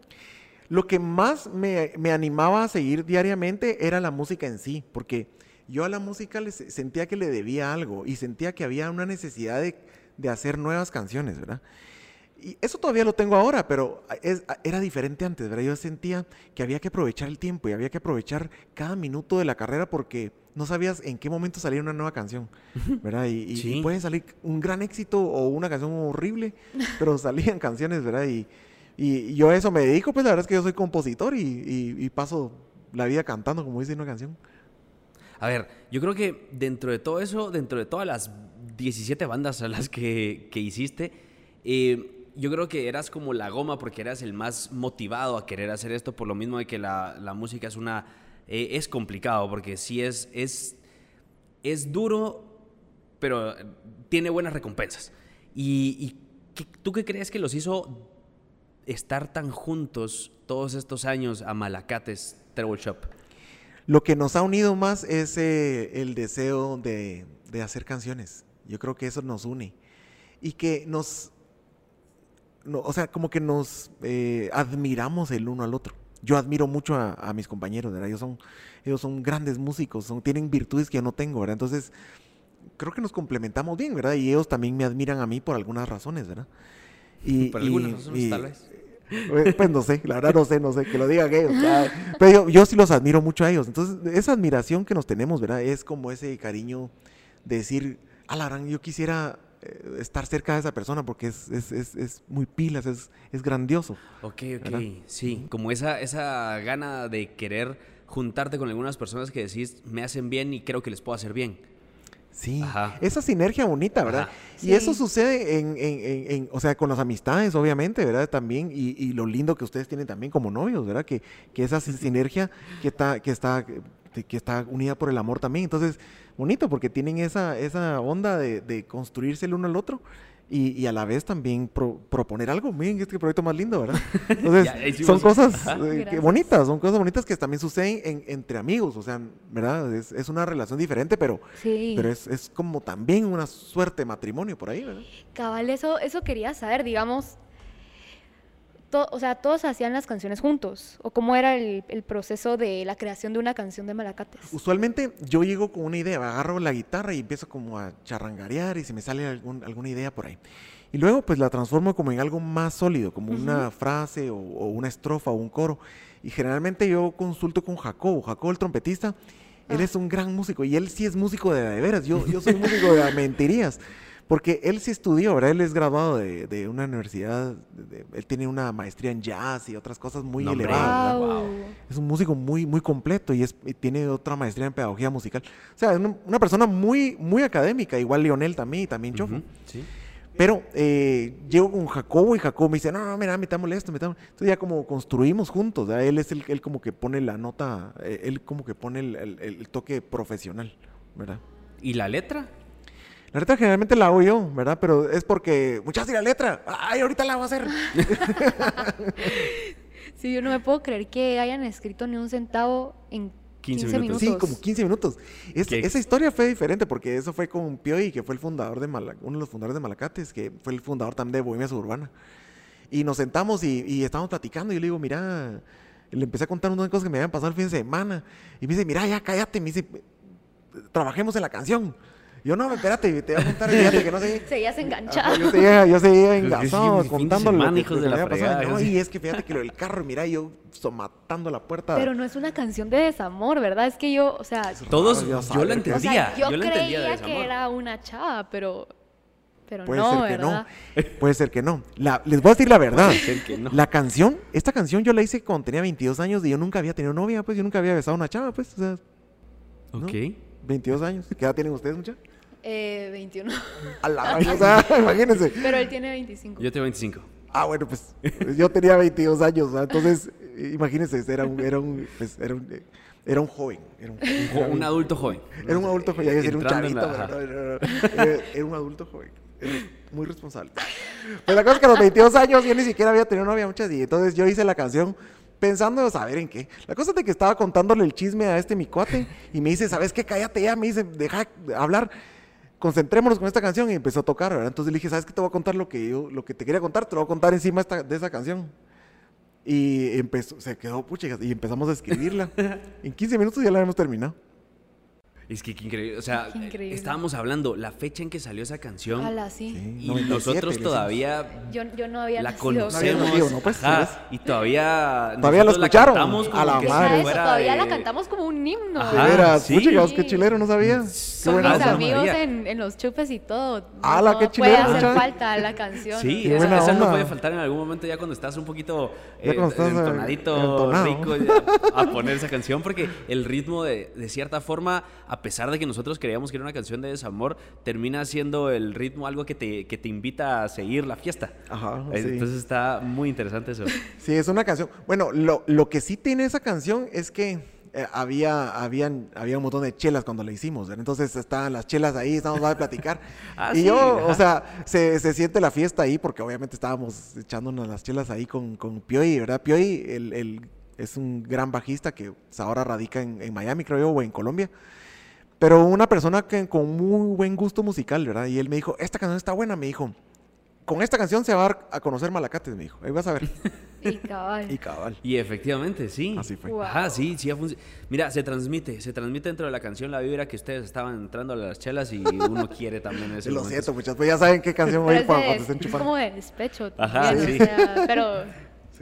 Lo que más me, me animaba a seguir diariamente era la música en sí, porque yo a la música sentía que le debía algo y sentía que había una necesidad de, de hacer nuevas canciones, ¿verdad? Y eso todavía lo tengo ahora, pero es- era diferente antes, ¿verdad? Yo sentía que había que aprovechar el tiempo y había que aprovechar cada minuto de la carrera porque no sabías en qué momento salía una nueva canción, ¿verdad? Y, y- y Sí. puede salir un gran éxito o una canción horrible, pero salían canciones, ¿verdad? Y, y yo a eso me dedico, pues la verdad es que yo soy compositor y, paso la vida cantando, como dice una canción. A ver, yo creo que dentro de todo eso, dentro de todas las 17 bandas a las que, que hiciste, eh, yo creo que eras como la goma porque eras el más motivado a querer hacer esto, por lo mismo de que la, la música es una... eh, es complicado porque sí es, es, es duro, pero tiene buenas recompensas. ¿Y, tú qué crees que los hizo estar tan juntos todos estos años a Malacates Treble Shop? Lo que nos ha unido más es eh, el deseo de, de hacer canciones. Yo creo que eso nos une. Y que nos, no, o sea, como que nos eh, admiramos el uno al otro. Yo admiro mucho a, a mis compañeros, ¿verdad? Ellos son, ellos son grandes músicos, son, tienen virtudes que yo no tengo, ¿verdad? Entonces, creo que nos complementamos bien, ¿verdad? Y ellos también me admiran a mí por algunas razones, ¿verdad? Y, Por y- algunas razones, y- tal vez. eh, Pues no sé, la verdad no sé, no sé, que lo digan ellos. Pero yo, yo sí los admiro mucho a ellos. Entonces, esa admiración que nos tenemos, ¿verdad? Es como ese cariño de decir, a la gran, yo quisiera eh, estar cerca de esa persona porque es, es, es, es muy pilas, es, es grandioso. Ok, ok, ¿verdad? sí, como esa, esa gana de querer juntarte con algunas personas que decís me hacen bien y creo que les puedo hacer bien. Sí, Ajá. esa sinergia bonita, ¿verdad? Ajá. Y Sí. eso sucede en, en- en- en- o sea, con las amistades, obviamente, ¿verdad? También, y, y lo lindo que ustedes tienen también como novios, ¿verdad? Que, que esa sin- sinergia que está, que está, que- que está unida por el amor también. Entonces, bonito, porque tienen esa, esa onda de, de construirse el uno al otro. Y, y a la vez también pro- proponer algo. Miren, este proyecto más lindo, ¿verdad? Entonces, Ya son cosas eh, que bonitas, son cosas bonitas que también suceden en- entre amigos, o sea, ¿verdad? Es, es una relación diferente, pero, Sí. pero es, es como también una suerte de matrimonio por ahí, ¿verdad? Cabal, eso, eso quería saber, digamos. To- o sea, todos hacían las canciones juntos. ¿O cómo era el, el proceso de la creación de una canción de Malacates? Usualmente yo llego con una idea, agarro la guitarra y empiezo como a charrangarear y se me sale algún- alguna idea por ahí. Y luego pues la transformo como en algo más sólido, como una frase o, o una estrofa o un coro. Y generalmente yo consulto con Jacobo, Jacobo el trompetista. Él Ah. es un gran músico y él sí es músico de, de veras. Yo, yo soy músico de mentirías. Porque él sí estudió, ¿verdad? Él es graduado de, de una universidad, de- de- él tiene una maestría en jazz y otras cosas muy No, elevadas. Guau. Es un músico muy, muy completo y, es, y tiene otra maestría en pedagogía musical. O sea, es una, una persona muy, muy académica, igual Lionel también y también Chofo. Ujú, sí. Pero eh, llego con Jacobo y Jacobo me dice, no, no, mira, metámosle esto, metámosle. Entonces ya como construimos juntos, ¿verdad? él es el, él como que pone la nota, eh, él como que pone el, el- el toque profesional, ¿verdad? ¿Y la letra? La letra generalmente la hago yo, ¿verdad? Pero es porque, muchachos, ¿y la letra? Ay, ahorita la voy a hacer. Sí, yo no me puedo creer que hayan escrito ni un centavo en 15 15, minutos. minutos. Sí, como 15 minutos. Esa historia fue diferente porque eso fue con Pioy, que fue el fundador de Mala- uno de los fundadores de Malacates, que fue el fundador también de Bohemia Suburbana. Y nos sentamos y, y estábamos platicando. Y yo le digo, mira, le empecé a contar unas cosas que me habían pasado el fin de semana. Y me dice, mira, ya cállate. Me dice, trabajemos en la canción. Yo, no, espérate, te voy a contar, fíjate que no sé. Seguías enganchado. yo seguía, yo seguía engasado contándole lo semana, que, hijos lo de la pasado. No, y es que fíjate que lo del carro, mira, yo so, matando la puerta. Pero no es una canción de desamor, ¿verdad? Es que yo, o sea, Todos, yo sabe la que- o entendía. sea, yo, yo la entendía de creía que era una chava, pero pero Puede no, ser que ¿verdad? no. Puede ser que no. La- les voy a decir la verdad. ser que no. La canción, esta canción yo la hice cuando tenía 22 años y yo nunca había tenido novia, pues yo nunca había besado a una chava, pues, o sea, ¿no? Ok. 22 años. ¿Qué edad tienen ustedes, mucha? Eh, 21. A la vaina, o sea, imagínense. pero él tiene 25. Yo tengo 25. Ah, bueno, pues yo tenía 22 años, entonces imagínense, era un, era un, pues, era un, era un joven, era un, Jo- Un adulto joven. era un adulto joven, ya iba a decir un chavito, la- pero no, no, no, era, era un adulto joven, era muy responsable. Pues la cosa es que a los 22 años yo ni siquiera había tenido novia muchas y entonces yo hice la canción pensando en saber en qué. La cosa es de que estaba contándole el chisme a este mi cuate y me dice, ¿sabes qué? Cállate ya, me dice, deja de hablar. Concentrémonos con esta canción y empezó a tocar, ¿verdad? Entonces le dije, ¿sabes qué? Te voy a contar lo que yo, lo que te quería contar, te lo voy a contar encima esta- de esa canción. Y empezó, se quedó, pucha, y empezamos a escribirla. en 15 minutos ya la habíamos terminado. Es que qué increíble. O sea, increíble. estábamos hablando la fecha en que salió esa canción. Ojalá, sí. Sí, Y 97 le nosotros todavía Yo, yo no había la. No conocemos. nacido, ¿no? Pues, y todavía. Todavía la nosotros escucharon. A la madre. eso, todavía la cantamos como un himno. Ajá. De veras, sí. qué chilero, no sabía. Buena mis onda. amigos en, en los chupes y todo. ¡Hala, no qué puede chilero, hacer mucha! falta la canción. Sí, Qué esa, esa no puede faltar en algún momento ya cuando estás un poquito eh, estás, eh, entonadito, entonado. rico, ya, a poner esa canción porque el ritmo de, de cierta forma, a pesar de que nosotros creíamos que era una canción de desamor, termina siendo el ritmo algo que te, que te invita a seguir la fiesta. Ajá, Eh, sí. Entonces está muy interesante eso. Sí, es una canción. Bueno, lo, lo que sí tiene esa canción es que eh, había, habían, había un montón de chelas cuando la hicimos. Entonces estaban las chelas ahí, estábamos a platicar. Ah, y sí, yo, o sea, se, se siente la fiesta ahí porque obviamente estábamos echándonos las chelas ahí con, con Pioy, ¿verdad? Pioy el, el- es un gran bajista que ahora radica en, en Miami, creo yo, o en Colombia. Pero una persona que, con muy buen gusto musical, ¿verdad? Y él me dijo, esta canción está buena, me dijo. Con esta canción se va a dar a conocer Malacates, me dijo. Ahí vas a ver. Y cabal. y cabal. Y efectivamente, sí. Así fue. Wow. Ajá, sí, sí ha Mira, se transmite, se transmite dentro de la canción la vibra que ustedes estaban entrando a las chelas y uno quiere también ese Lo siento, muchachos, pues ya saben qué canción voy a ir es, cuando, estén es chupando. como de despecho. Ajá, sí. o sea, pero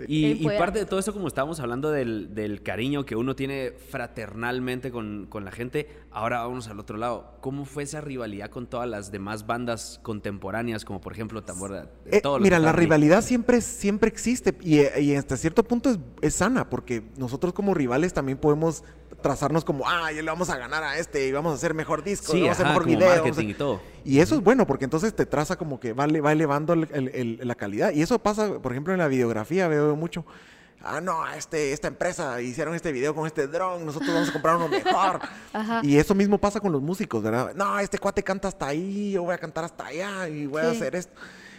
Y, y parte de todo esto, como estábamos hablando del, del cariño que uno tiene fraternalmente con, con la gente, ahora vamos al otro lado. ¿Cómo fue esa rivalidad con todas las demás bandas contemporáneas, como por ejemplo Tambora? Eh, mira, la rivalidad siempre, siempre existe y, eh, y hasta cierto punto es, es sana, porque nosotros como rivales también podemos trazarnos como, ah, ya le vamos a ganar a este y vamos a hacer mejor disco, y vamos a hacer ajá, mejor como video. a- y todo. Y eso es bueno, porque entonces te traza como que va, va elevando el- el- el- la calidad. Y eso pasa, por ejemplo, en la videografía, veo mucho. Ah, no, este, esta empresa hicieron este video con este dron, nosotros vamos a comprar uno mejor. Ajá. Y eso mismo pasa con los músicos, ¿verdad? No, este cuate canta hasta ahí, yo voy a cantar hasta allá y voy a Sí. hacer esto.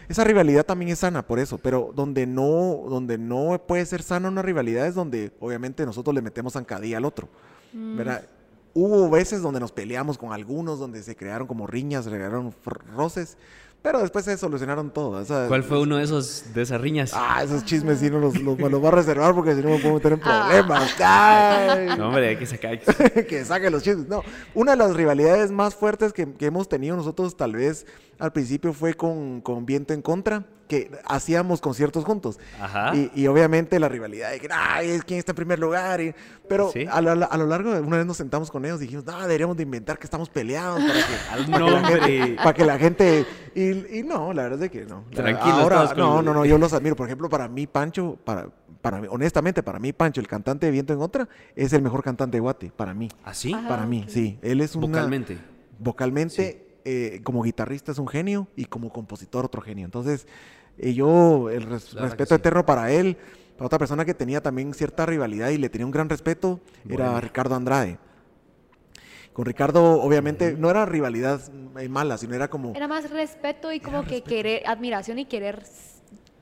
Esa rivalidad también es sana por eso, pero donde no, donde no puede ser sana una rivalidad es donde obviamente nosotros le metemos zancadilla al otro, ¿verdad? Hubo veces donde nos peleamos con algunos, donde se crearon como riñas, se crearon roces, pero después se solucionaron todo. ¿Cuál fue uno de esos de esas riñas? Ah, esos chismes sí no los, los, me los voy a reservar porque si no me puedo meter en Ah. problemas. Ay. No, hombre, hay que sacar. que saque los chismes. No, una de las rivalidades más fuertes que, que hemos tenido nosotros tal vez al principio fue con, con Viento en Contra, que hacíamos conciertos juntos. Ajá. Y, y obviamente la rivalidad de que, ay, es quién está en primer lugar. y- pero Sí. a, lo, a lo largo de una vez nos sentamos con ellos y dijimos, no, deberíamos de inventar que estamos peleados para que, Al para que la gente, nombre. para que la gente... Y, y no, la verdad es que no. Tranquilos Ahora, con- no, no, no, yo los admiro. Por ejemplo, para mí, Pancho, para, para mí, honestamente, para mí, Pancho, el cantante de Viento en Contra, es el mejor cantante de Guate, para mí. ¿Así? Ajá. Para mí, sí. Él es una... Vocalmente. Vocalmente, eh, como guitarrista es un genio y como compositor otro genio. Entonces, eh, yo el res- La respeto sí. eterno para él. Para otra persona que tenía también cierta rivalidad y le tenía un gran respeto era. Ricardo Andrade. Con Ricardo, obviamente, no era rivalidad eh, mala, sino era como... Era más respeto y como que querer, admiración y querer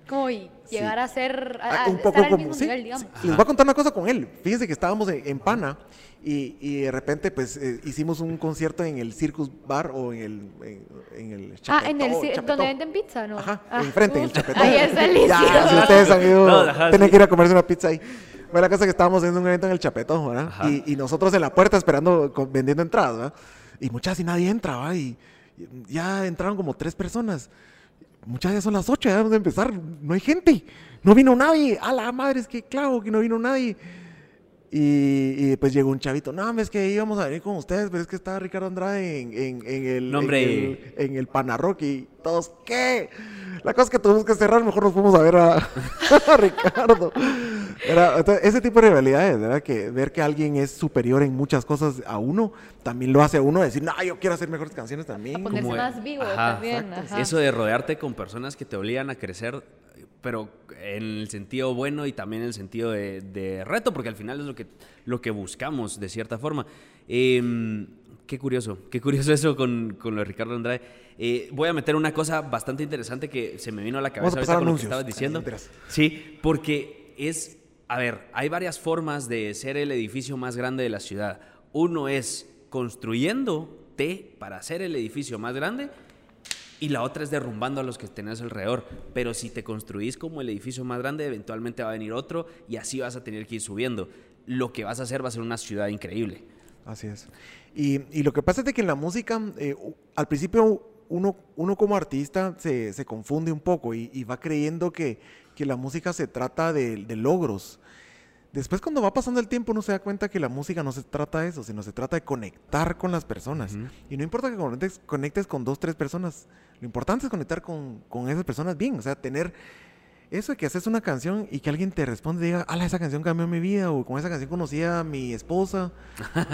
como y Sí. llegar a ser, a, Ah, a un estar poco al como mismo sí, nivel, digamos. sí. Les voy a contar una cosa con él. Fíjense que estábamos en, en Pana y, y de repente pues eh, hicimos un concierto en el Circus Bar o en el en, en el Ah, en el Chapetó, Chapetó. donde venden pizza, ¿no? Ajá, Ah, enfrente, en el uf, Chapetó. Ahí es delicioso. Ya, si ustedes han ido, No, ajá, tienen sí. que ir a comerse una pizza ahí. Bueno, la cosa es que estábamos haciendo un evento en el Chapetón, ¿verdad? Y, y nosotros en la puerta esperando, con- vendiendo entradas, ¿verdad? Y muchas y nadie entra, ¿verdad? Y, y ya entraron como tres personas. Muchas ya son las ocho, ya debemos de empezar. No hay gente. No vino nadie. A la madre, es que claro que no vino nadie. Y, y pues llegó un chavito, no, es que íbamos a venir con ustedes, pero es que está Ricardo Andrade en, en, en el, No, en el, en el Panarrock y todos, ¿qué? La cosa es que tuvimos que cerrar, mejor nos fuimos a ver a, a Ricardo. Era- entonces, ese tipo de rivalidades, ¿verdad? Que ver que alguien es superior en muchas cosas a uno, también lo hace a uno decir, no, yo quiero hacer mejores canciones también. A ponerse Como- más vivo Ajá, también. exacto, ajá. Eso de rodearte con personas que te obligan a crecer, pero en el sentido bueno y también en el sentido de, de reto, porque al final es lo que, lo que buscamos de cierta forma. Eh, qué curioso, qué curioso eso con, con lo de Ricardo Andrade. Eh, voy a meter una cosa bastante interesante que se me vino a la cabeza a ahorita con lo que estabas diciendo. Sí, porque es, a ver, hay varias formas de ser el edificio más grande de la ciudad. Uno es construyéndote para ser el edificio más grande y la otra es derrumbando a los que tenés alrededor. Pero si te construís como el edificio más grande, eventualmente va a venir otro y así vas a tener que ir subiendo. Lo que vas a hacer va a ser una ciudad increíble. Así es. Y, y lo que pasa es que en la música, eh, al principio uno, uno como artista se, se confunde un poco y, y va creyendo que, que la música se trata de, de logros. Después cuando va pasando el tiempo uno se da cuenta que la música no se trata de eso, sino se trata de conectar con las personas. Y no importa que conectes, conectes con dos, tres personas, lo importante es conectar con, con esas personas bien, o sea, tener eso de que haces una canción y que alguien te responde y diga, ala, esa canción cambió mi vida, o con esa canción conocí a mi esposa,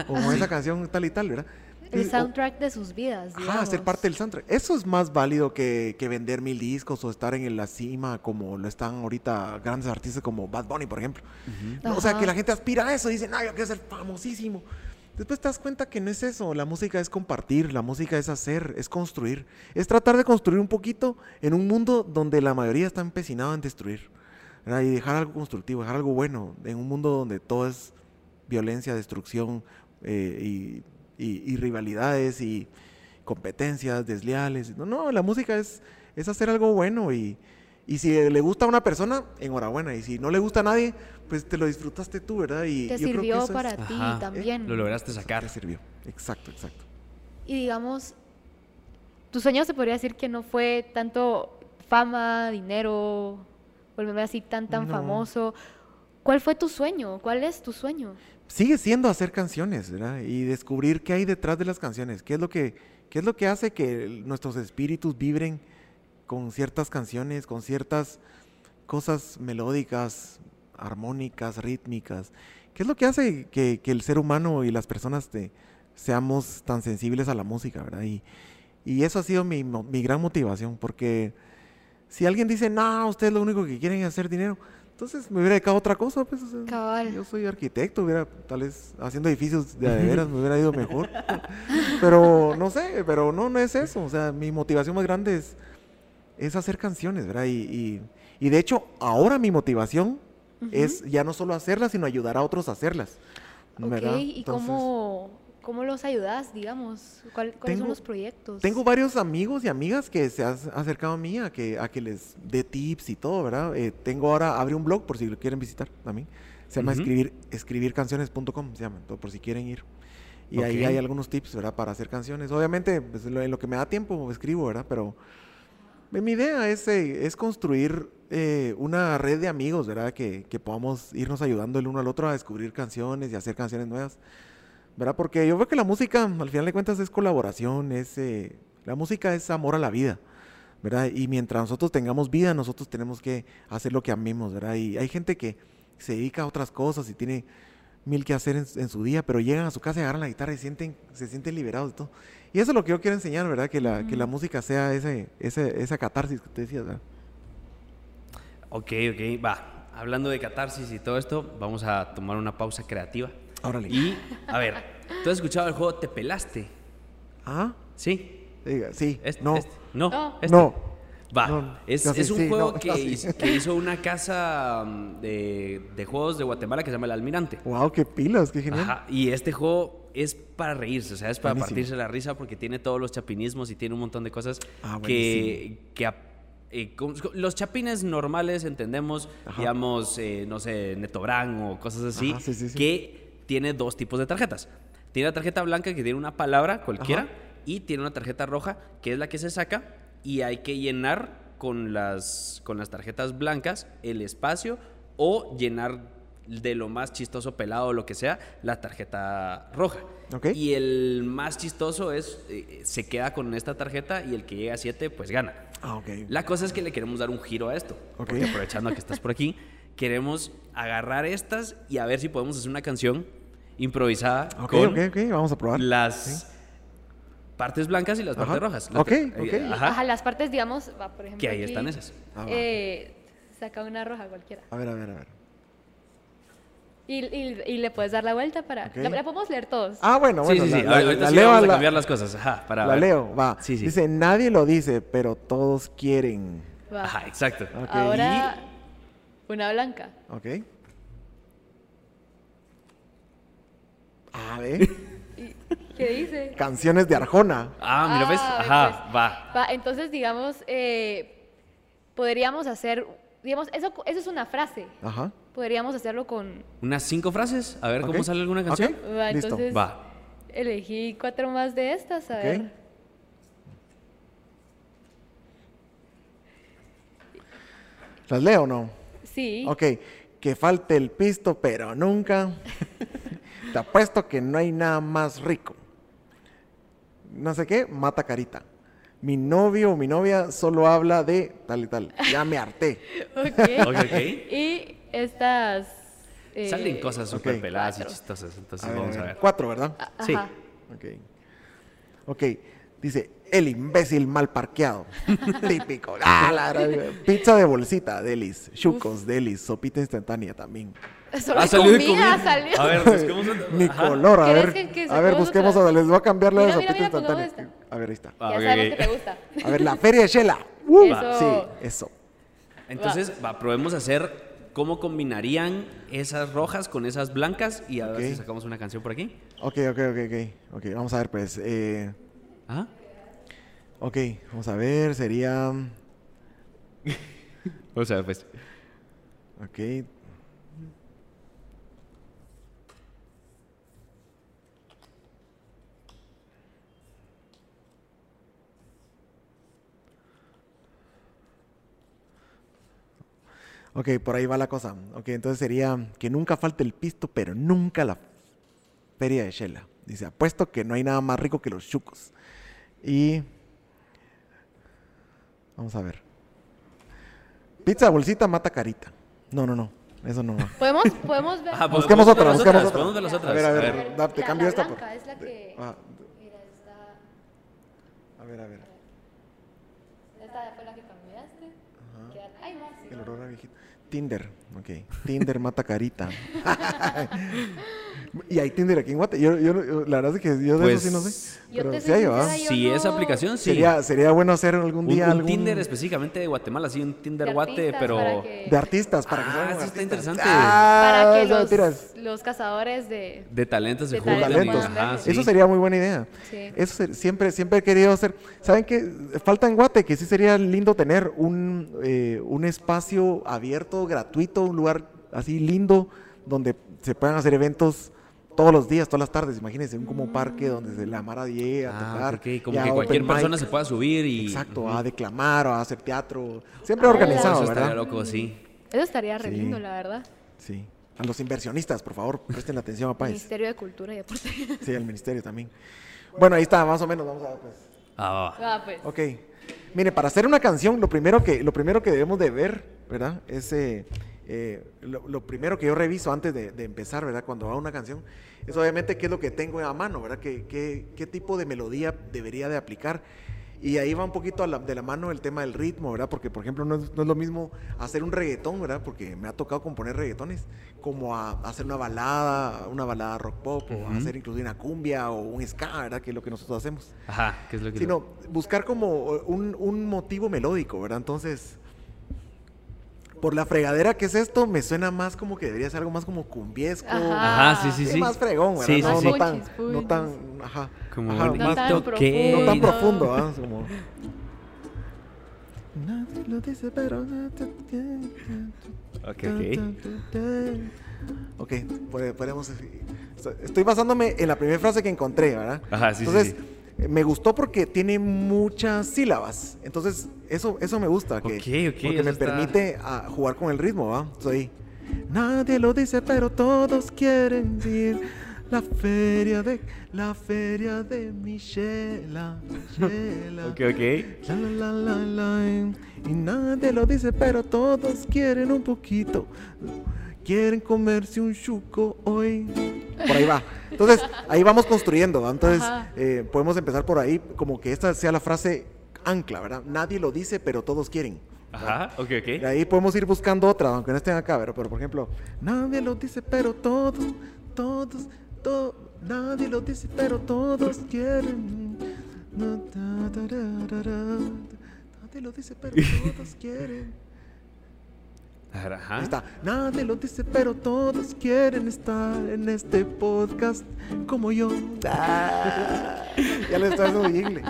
o con esa canción tal y tal, ¿verdad? El soundtrack de sus vidas. Ajá, ser digamos. parte del soundtrack. Eso es más válido que, que vender mil discos o estar en la cima como lo están ahorita grandes artistas como Bad Bunny, por ejemplo. No, O sea, que la gente aspira a eso y dice, no, yo quiero ser famosísimo. Después te das cuenta que no es eso. La música es compartir, la música es hacer, es construir. Es tratar de construir un poquito en un mundo donde la mayoría está empecinado en destruir. ¿verdad? Y dejar algo constructivo, dejar algo bueno. En un mundo donde todo es violencia, destrucción eh, y, y- y rivalidades y competencias desleales. No, no, la música es, es hacer algo bueno y, y si le gusta a una persona, enhorabuena. Y si no le gusta a nadie, pues te lo disfrutaste tú, ¿verdad? Y Te yo creo que sirvió eso es- para ti Ajá. también. Lo lograste sacar. te sirvió. Exacto, exacto. Y digamos, tu sueño se podría decir que no fue tanto fama, dinero, volverme así tan, tan No. famoso. ¿Cuál fue tu sueño? ¿Cuál es tu sueño? Sigue siendo hacer canciones, ¿verdad? Y descubrir qué hay detrás de las canciones, qué es lo que, qué es lo que hace que nuestros espíritus vibren con ciertas canciones, con ciertas cosas melódicas, armónicas, rítmicas. ¿Qué es lo que hace que, que el ser humano y las personas te- seamos tan sensibles a la música, ¿verdad? Y, y eso ha sido mi, mi gran motivación, porque si alguien dice, no, ustedes lo único que quieren es hacer dinero, entonces me hubiera dedicado a otra cosa, pues. o sea, Cabal. yo soy arquitecto, hubiera tal vez haciendo edificios de veras me hubiera ido mejor. pero no sé, pero no, no es eso. O sea, mi motivación más grande es, es hacer canciones, ¿verdad? Y, y, y de hecho, ahora mi motivación es ya no solo hacerlas, sino ayudar a otros a hacerlas. Ok, ¿verdad? ¿y Entonces, cómo, cómo los ayudas, digamos? ¿Cuál- ¿Cuáles Tengo- son los proyectos? Tengo varios amigos y amigas que se han acercado a mí a que, a que les dé tips y todo, ¿verdad? Eh, tengo ahora, abre un blog por si lo quieren visitar también. Se llama Ujú. escribir, escribircanciones.com, se llama, todo por si quieren ir. Y ahí Ok. hay algunos tips, ¿verdad? Para hacer canciones. Obviamente, pues, lo- en lo que me da tiempo escribo, ¿verdad? Pero eh, mi idea es, eh, es construir eh, una red de amigos, ¿verdad? Que, que podamos irnos ayudando el uno al otro a descubrir canciones y hacer canciones nuevas. ¿Verdad? Porque yo veo que la música, al final de cuentas, es colaboración, es, eh, la música es amor a la vida, ¿verdad? Y mientras nosotros tengamos vida, nosotros tenemos que hacer lo que amemos, ¿verdad? Y hay gente que se dedica a otras cosas y tiene mil que hacer en, en su día, pero llegan a su casa y agarran la guitarra y sienten, se sienten liberados de todo. Y eso es lo que yo quiero enseñar, ¿verdad? Que la, que la música sea ese, ese, esa catarsis que te decías, ¿verdad? Ok, ok, va. Hablando de catarsis y todo esto, vamos a tomar una pausa creativa. Órale. Y, a ver, ¿tú has escuchado el juego Te Pelaste? Ah, ¿Sí? diga, sí, Este- no, este. No. No. este. no. Va, No, es, casi es un sí, juego no, que, hizo, que hizo una casa mm, de, de juegos de Guatemala que se llama El Almirante. Wow, qué pilas, qué genial. Ajá, y este juego es para reírse, o sea, es para Buenísimo. partirse la risa porque tiene todos los chapinismos y tiene un montón de cosas Ah, que, que eh, los chapines normales entendemos, Ajá. digamos, eh, no sé, Netobran o cosas así, Ajá, sí, sí, sí. que tiene dos tipos de tarjetas. Tiene la tarjeta blanca que tiene una palabra cualquiera Ajá. y tiene una tarjeta roja que es la que se saca y hay que llenar con las, con las tarjetas blancas el espacio o llenar de lo más chistoso pelado o lo que sea, la tarjeta roja. Ok. Y el más chistoso es, eh, se queda con esta tarjeta y el que llega a 7 pues gana. Ah, ok. La cosa es que le queremos dar un giro a esto. Ok. Porque aprovechando que estás por aquí, queremos agarrar estas y a ver si podemos hacer una canción improvisada Ok, con ok, ok, vamos a probar. las partes blancas y las Ajá. partes rojas. Las Ok, ok. eh, Ajá. Ajá. las partes, digamos, va, por ejemplo. Que ahí aquí, están esas. Ah, eh, saca una roja cualquiera. A ver, a ver, a ver. Y, y- y le puedes dar la vuelta para. La, la podemos leer todos. Ah, bueno, Sí, bueno. sí, sí. la- la- Ahorita la sí leo vamos a cambiar las cosas. Ajá, para La ver. leo, va. Sí, sí. Dice, nadie lo dice, pero todos quieren. Va. Ajá, exacto. Ok. Ahora, una blanca. Ok. A ver. ¿Y ¿Qué dice? Canciones de Arjona. Ah, mira, ¿ves? Ah, Ajá, pues. va. Va, entonces, digamos, eh, podríamos hacer. Digamos, eso, eso es una frase. Ajá. Podríamos hacerlo con. Unas cinco frases, a ver cómo sale alguna canción. Va, Listo. entonces. Va. Elegí cuatro más de estas, a ver. ¿Las leo o no? Sí. Ok. Que falte el pisto, pero nunca. Te apuesto que no hay nada más rico. No sé qué, mata carita. Mi novio o mi novia solo habla de tal y tal. Ya me harté. Ok. Ok, ok. Y estas. eh, Salen cosas súper ok. peladas y Cuatro. chistosas, entonces A vamos a a ver. ver. Cuatro, ¿verdad? a- Sí. ajá. Ok. Ok. Dice, el imbécil mal parqueado. Típico. Ah, la gran- Pizza de bolsita, delis. Chucos, delis. Sopita instantánea también. Solo Ah, hay salió de comida, comida. salió. A ver, busquemos ajá. color, a ¿Querés ver. que- que a ver, busquemos otra? Les voy a cambiar la de sopita mira, instantánea. A ver, ahí está. Ah, ya ok, sabemos ok. que te gusta. A ver, la feria de Shela. Uh, Eso. Sí, eso. Entonces, va, probemos a hacer cómo combinarían esas rojas con esas blancas y a ver si sacamos una canción por aquí. Ok, ok, ok, ok. Ok, vamos a ver, pues. eh, Ajá. Ok, vamos a ver. Sería. O sea, pues. Ok. Ok, por ahí va la cosa. Ok, entonces sería que nunca falte el pisto, pero nunca la feria de Shela. Dice, apuesto que no hay nada más rico que los chucos. Y... Vamos a ver. Pizza bolsita mata carita. No, no, no. Eso no va. ¿Podemos, podemos ver. Ajá, pues, Busquemos otra, las busquemos otras, otra. podemos ver las otras. A ver, a A ver. da- te La- cambio la esta por- es la que. Ah, Mira, esta. a ver, a ver. Esta fue la que cambiaste. Queda- Ay, sí. El olor a viejito. Tinder, ok. Tinder mata carita. y hay Tinder aquí en Guate. Yo, yo, yo- la verdad es que yo de Pues, eso sí no sé. yo Pero te sí hay, yo Si no- esa aplicación, sí. Sería, sería bueno hacer algún día un algún... Tinder específicamente de Guatemala, sí, un Tinder De guate, pero... que- De artistas, para que Ah, sean eso está interesante. Ah, Para que los, los cazadores de. De talentos se De y- talentos. ajá, sí. Eso sería muy buena idea. Sí. Eso ser- siempre, siempre he querido hacer. ¿Saben qué? Falta en Guate que sí sería lindo tener un, eh, un espacio abierto, gratuito, un lugar así lindo donde se puedan hacer eventos todos los días, todas las tardes. Imagínense, un como parque donde se la Mara llegue a Ah, tocar. ok, como que cualquier persona mic. se pueda subir y... Exacto, a declamar o a hacer teatro. Siempre Ah, organizado, Eso estaría ¿verdad? loco, sí. Eso estaría re Sí. lindo, la verdad. Sí. A los inversionistas, por favor, presten atención a País. Ministerio de Cultura y Deporte. Sí, al ministerio también. Bueno, ahí está, más o menos. Vamos a ver, pues. Ah, va, va. Ah, pues. Ok. Mire, para hacer una canción, lo primero que, lo primero que debemos de ver, ¿verdad? Es eh, eh, lo, lo primero que yo reviso antes de, de empezar, ¿verdad? Cuando hago una canción, es obviamente qué es lo que tengo a mano, ¿verdad? ¿Qué, qué, qué tipo de melodía debería de aplicar? Y ahí va un poquito a la- de la mano el tema del ritmo, ¿verdad? Porque, por ejemplo, no es, no es lo mismo hacer un reggaetón, ¿verdad? Porque me ha tocado componer reggaetones, como a, hacer una balada, una balada rock pop, o Ujú. hacer incluso una cumbia o un ska, ¿verdad? Que es lo que nosotros hacemos Ajá, ¿qué es lo que... sino buscar como eh, un, un motivo melódico, ¿verdad? Entonces, por la fregadera que es esto, me suena más como que debería ser algo más como cumbiesco. Ajá. Ajá, sí, sí, Sí, sí. más fregón, ¿verdad? Sí, no, sí, no sí. tan, Punchis, no tan, ajá, Como ajá, bonito más- tan que... profundo. no tan No. profundo, ¿ah? Como... Nadie lo dice, pero... Ok, ok. Ok, pode- podemos... Estoy basándome en la primera frase que encontré, ¿verdad? Ajá, sí, sí, Entonces, sí. eh, me gustó porque tiene muchas sílabas. Entonces, eso, eso me gusta. Que, Ok, ok, Porque me está- permite ah, jugar con el ritmo, ¿va? Soy... Nadie lo dice, pero todos quieren ir. La feria de, la feria de Michela, Michela. Ok, ok. La, la, la, la, la, y nadie lo dice, pero todos quieren un poquito. Quieren comerse un chuco hoy. Por ahí va. Entonces, ahí vamos construyendo. Entonces, eh, podemos empezar por ahí, como que esta sea la frase ancla, ¿verdad? Nadie lo dice, pero todos quieren. Ajá, ok, Y ok. ahí podemos ir buscando otra, aunque no estén acá, pero, pero por ejemplo, nadie lo dice, pero todos, todos, to- nadie lo dice, pero todos quieren. Nadie lo dice, pero todos quieren. Ajá. Ahí está. Nadie lo dice, pero todos quieren estar en este podcast como yo. Ah, ya le haciendo jingle.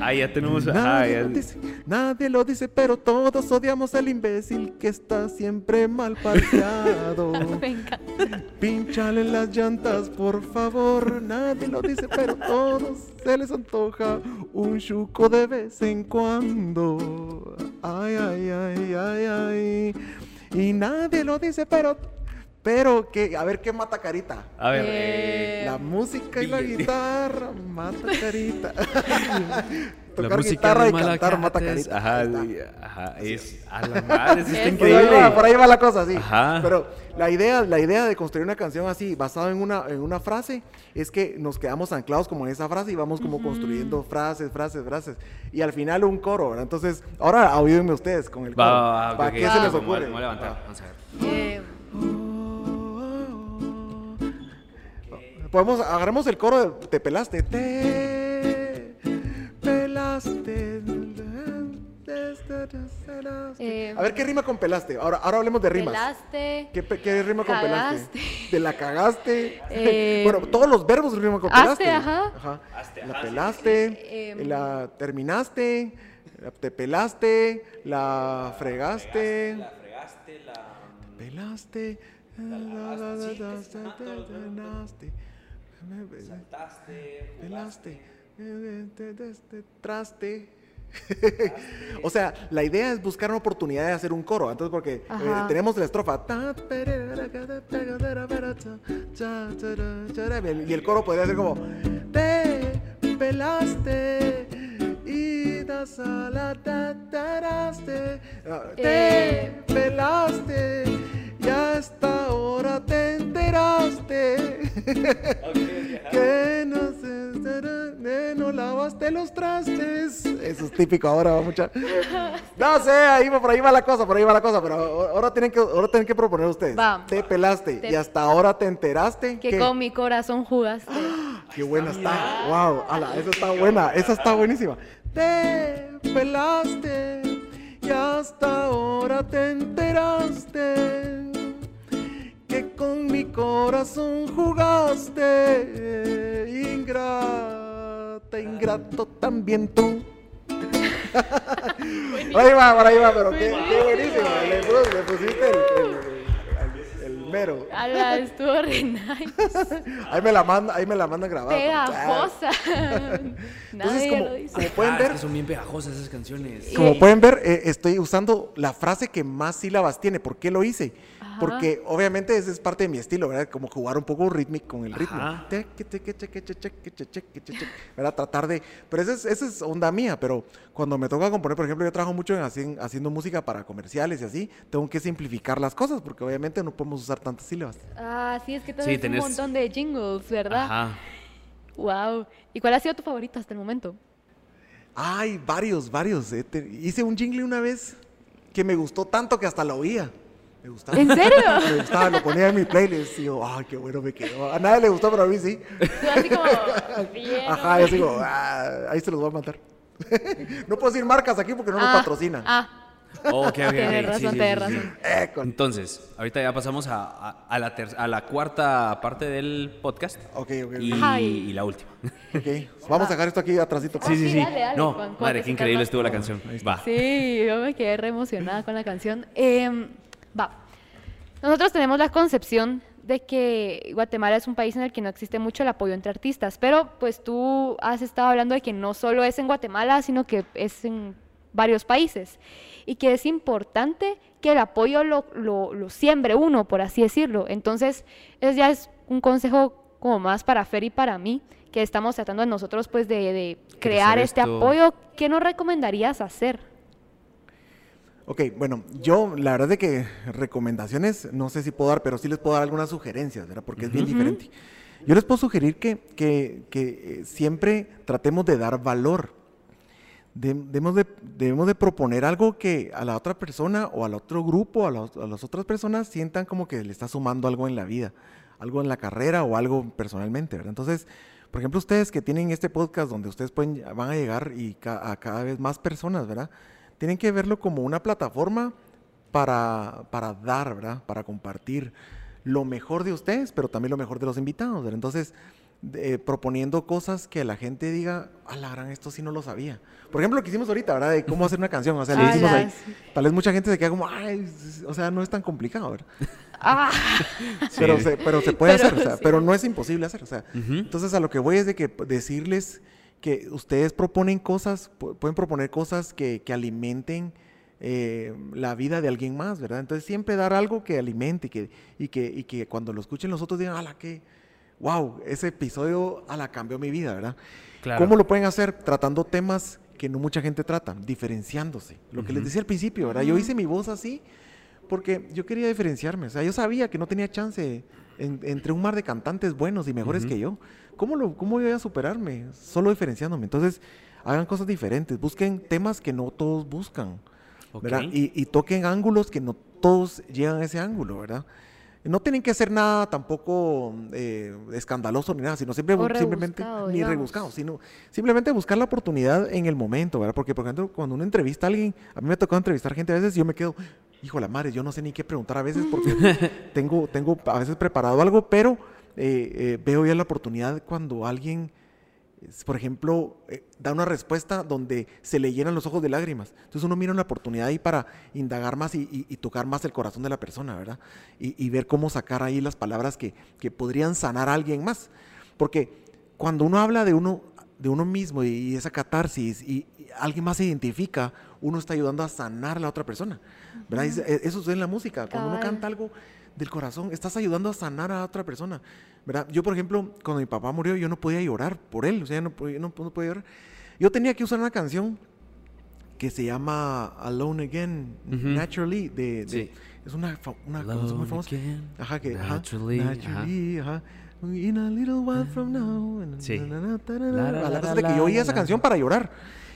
Ah, ya tenemos. Nadie ya- lo dice, nadie lo dice, pero todos odiamos al imbécil que está siempre mal parqueado. Pínchale las llantas, por favor. Nadie lo dice, pero todos se les antoja un chuco de vez en cuando. Ay, ay, ay, ay, ay. Y nadie lo dice, pero. Pero que, a ver qué mata carita. A ver. Eh, La música y la guitarra mata carita. la Tocar música guitarra y cantar mata carita. Ajá, ajá. Es. A la madre, eso está Eso. Por ahí, increíble. va, por ahí va la cosa, sí. Ajá. Pero la idea, la idea de construir una canción así, basada en una, en una frase, es que nos quedamos anclados como en esa frase y vamos como construyendo frases, frases, frases. Y al final un coro, ¿verdad? Entonces, ahora ayúdenme ustedes con el coro. Va, va, va, ¿Para qué se les ocurre? me voy a levantar. Va. Vamos a ver. eh, Podemos, agarremos el coro de Te pelaste. Te pelaste. Eh, A ver qué rima con pelaste. Ahora, ahora hablemos de rimas. pelaste. ¿Qué, qué rima con Cagaste. pelaste? Te la cagaste. Eh, bueno, todos los verbos riman con pelaste. ajá. La pelaste, Em. la terminaste, la- te pelaste, la fregaste. La fregaste, la. pelaste. La, la, la, la, te eh, te- te- te- Traste. o sea, la idea es buscar una oportunidad de hacer un coro. Entonces, porque eh, tenemos la estrofa. Y el- coro podría ser como: Te pelaste y das a la tataraste. Ah, Te Eh. pelaste y hasta ahora te enteraste. Que no se no lavaste los trastes. Eso es típico ahora, va mucha. No sé, ahí va, por ahí va la cosa, por ahí va la cosa, pero ahora tienen que, ahora tienen que proponer ustedes. Va. Te pelaste Te- y hasta ahora te enteraste. Que con mi corazón jugaste. Qué buena está. Wow, ala, esa está buena, esa está buenísima. Te pelaste hasta ahora te enteraste que con mi corazón jugaste. Ingrata, ingrato también tú. ahí va, por ahí va, pero qué, qué buenísimo. Le pusiste el, el- el- el mero. Ala, estuvo re nice. Ahí me la manda, ahí me la mandan grabada. Pegajosa. Entonces, Nadie como, lo dice. como pueden Ah, ver, es que son bien pegajosas esas canciones. Sí. como pueden ver, eh, estoy usando la frase que más sílabas tiene. ¿Por qué lo hice? Ajá. Porque obviamente ese es parte de mi estilo, ¿verdad? Como jugar un poco rítmico con el ritmo. ¿Verdad? Tratar de... Pero esa es, esa es onda mía, pero cuando me toca componer, por ejemplo, yo trabajo mucho en haci- haciendo música para comerciales y así, tengo que simplificar las cosas porque obviamente no podemos usar tantas sílabas. Ah, sí, es que Sí, haces un tenés- montón de jingles, ¿verdad? Ajá. Wow. ¿Y cuál ha sido tu favorito hasta el momento? Ay, varios, varios. eh, te- hice un jingle una vez que me gustó tanto que hasta lo oía. Me gustaba. ¿En serio? me gustaba, lo ponía en mi playlist y yo, ay, qué bueno me quedó. A nadie le gustó, pero a mí sí. Tú así como bien. Ajá, yo digo, ah, ahí se los voy a matar. no puedo decir marcas aquí porque no nos Ah, patrocinan. Ah, Oh, ok, ok, ok. Tienes Sí, razón, sí, sí, tienes sí. razón. Eh, con- Entonces, ahorita ya pasamos a, a- a la ter- a la cuarta parte del podcast. Ok, ok, ok. Y, y- la última. Ok, Vamos a dejar esto aquí atrásito. Sí, sí, sí, sí. dale, dale, no, Juan, ¿cómo madre, qué increíble estuvo la canción. Va. Sí, yo me quedé re emocionada con la canción. Em, va. Nosotros tenemos la concepción de que Guatemala es un país en el que no existe mucho el apoyo entre artistas, pero pues tú has estado hablando de que no solo es en Guatemala, sino que es en varios países y que es importante que el apoyo lo, lo, lo siembre uno, por así decirlo. Entonces, es ya es un consejo como más para Fer y para mí, que estamos tratando nosotros pues de, de crear este esto. apoyo. ¿Qué nos recomendarías hacer? Ok, bueno, yo la verdad de que recomendaciones no sé si puedo dar, pero sí les puedo dar algunas sugerencias, ¿verdad? Porque es bien diferente. Yo les puedo sugerir que, que- que, eh, siempre tratemos de dar valor. De- debemos, de, debemos de proponer algo que a la otra persona o al otro grupo, a, las- a las otras personas sientan como que le está sumando algo en la vida, algo en la carrera o algo personalmente, ¿verdad? Entonces, por ejemplo, ustedes que tienen este podcast donde ustedes pueden, van a llegar y ca- a cada vez más personas, ¿verdad? Tienen que verlo como una plataforma para, para dar, ¿verdad? Para compartir lo mejor de ustedes, pero también lo mejor de los invitados, ¿verdad? Entonces, de- proponiendo cosas que la gente diga, a la gran, esto sí no lo sabía. Por ejemplo, lo que hicimos ahorita, ¿verdad? De cómo hacer una canción, o sea, le Ah, hicimos ahí. sí. Tal vez mucha gente se queda como, ay, o sea, no es tan complicado, ¿verdad? Ah, Pero, se, pero se puede Pero hacer, o sea, sí. pero no es imposible hacer, o sea. Ujú. Entonces, a lo que voy es de que decirles que ustedes proponen cosas, pu- pueden proponer cosas que, que alimenten eh, la vida de alguien más, ¿verdad? Entonces, siempre dar algo que alimente que, y, que, y que cuando lo escuchen los otros digan, ala, que, wow, ese episodio, ala, cambió mi vida, ¿verdad? Claro. ¿Cómo lo pueden hacer? Tratando temas que no mucha gente trata, diferenciándose. Lo que les decía al principio, ¿verdad? Yo hice mi voz así porque yo quería diferenciarme. O sea, yo sabía que no tenía chance en- entre un mar de cantantes buenos y mejores Ujú. que yo. ¿Cómo, lo, ¿Cómo iba a superarme? Solo diferenciándome. Entonces, hagan cosas diferentes. Busquen temas que no todos buscan. Ok. ¿verdad? Y, y toquen ángulos que no todos llegan a ese ángulo, ¿verdad? No tienen que hacer nada tampoco eh, escandaloso ni nada, sino siempre, simplemente ni rebuscado, sino simplemente buscar la oportunidad en el momento, ¿verdad? Porque, por ejemplo, cuando uno entrevista a alguien, a mí me ha tocado entrevistar gente a veces y yo me quedo, hijo de la madre, yo no sé ni qué preguntar a veces porque tengo, tengo a veces preparado algo, pero eh, eh, veo ya la oportunidad cuando alguien por ejemplo, eh, da una respuesta donde se le llenan los ojos de lágrimas. Entonces uno mira una oportunidad ahí para indagar más y, y- y tocar más el corazón de la persona, ¿verdad? Y, y ver cómo sacar ahí las palabras que, que podrían sanar a alguien más. Porque cuando uno habla de uno, de uno mismo y, esa catarsis y, alguien más se identifica, uno está ayudando a sanar a la otra persona. ¿verdad? E- Eso es en la música. Cuando uno canta algo del corazón, estás ayudando a sanar a otra persona. ¿verdad? Yo, por ejemplo, cuando mi papá murió, yo no podía llorar por él, o sea, no, podía- no, no podía llorar. Yo tenía que usar una canción que se llama Alone Again, Ujú. Naturally, de, de- Sí. es una, una canción muy famosa. again, Ajá, que, ajá, naturally, ajá. naturally, ajá. In a little while from now. Sí. La, cosa de que yo oí la, esa canción para llorar.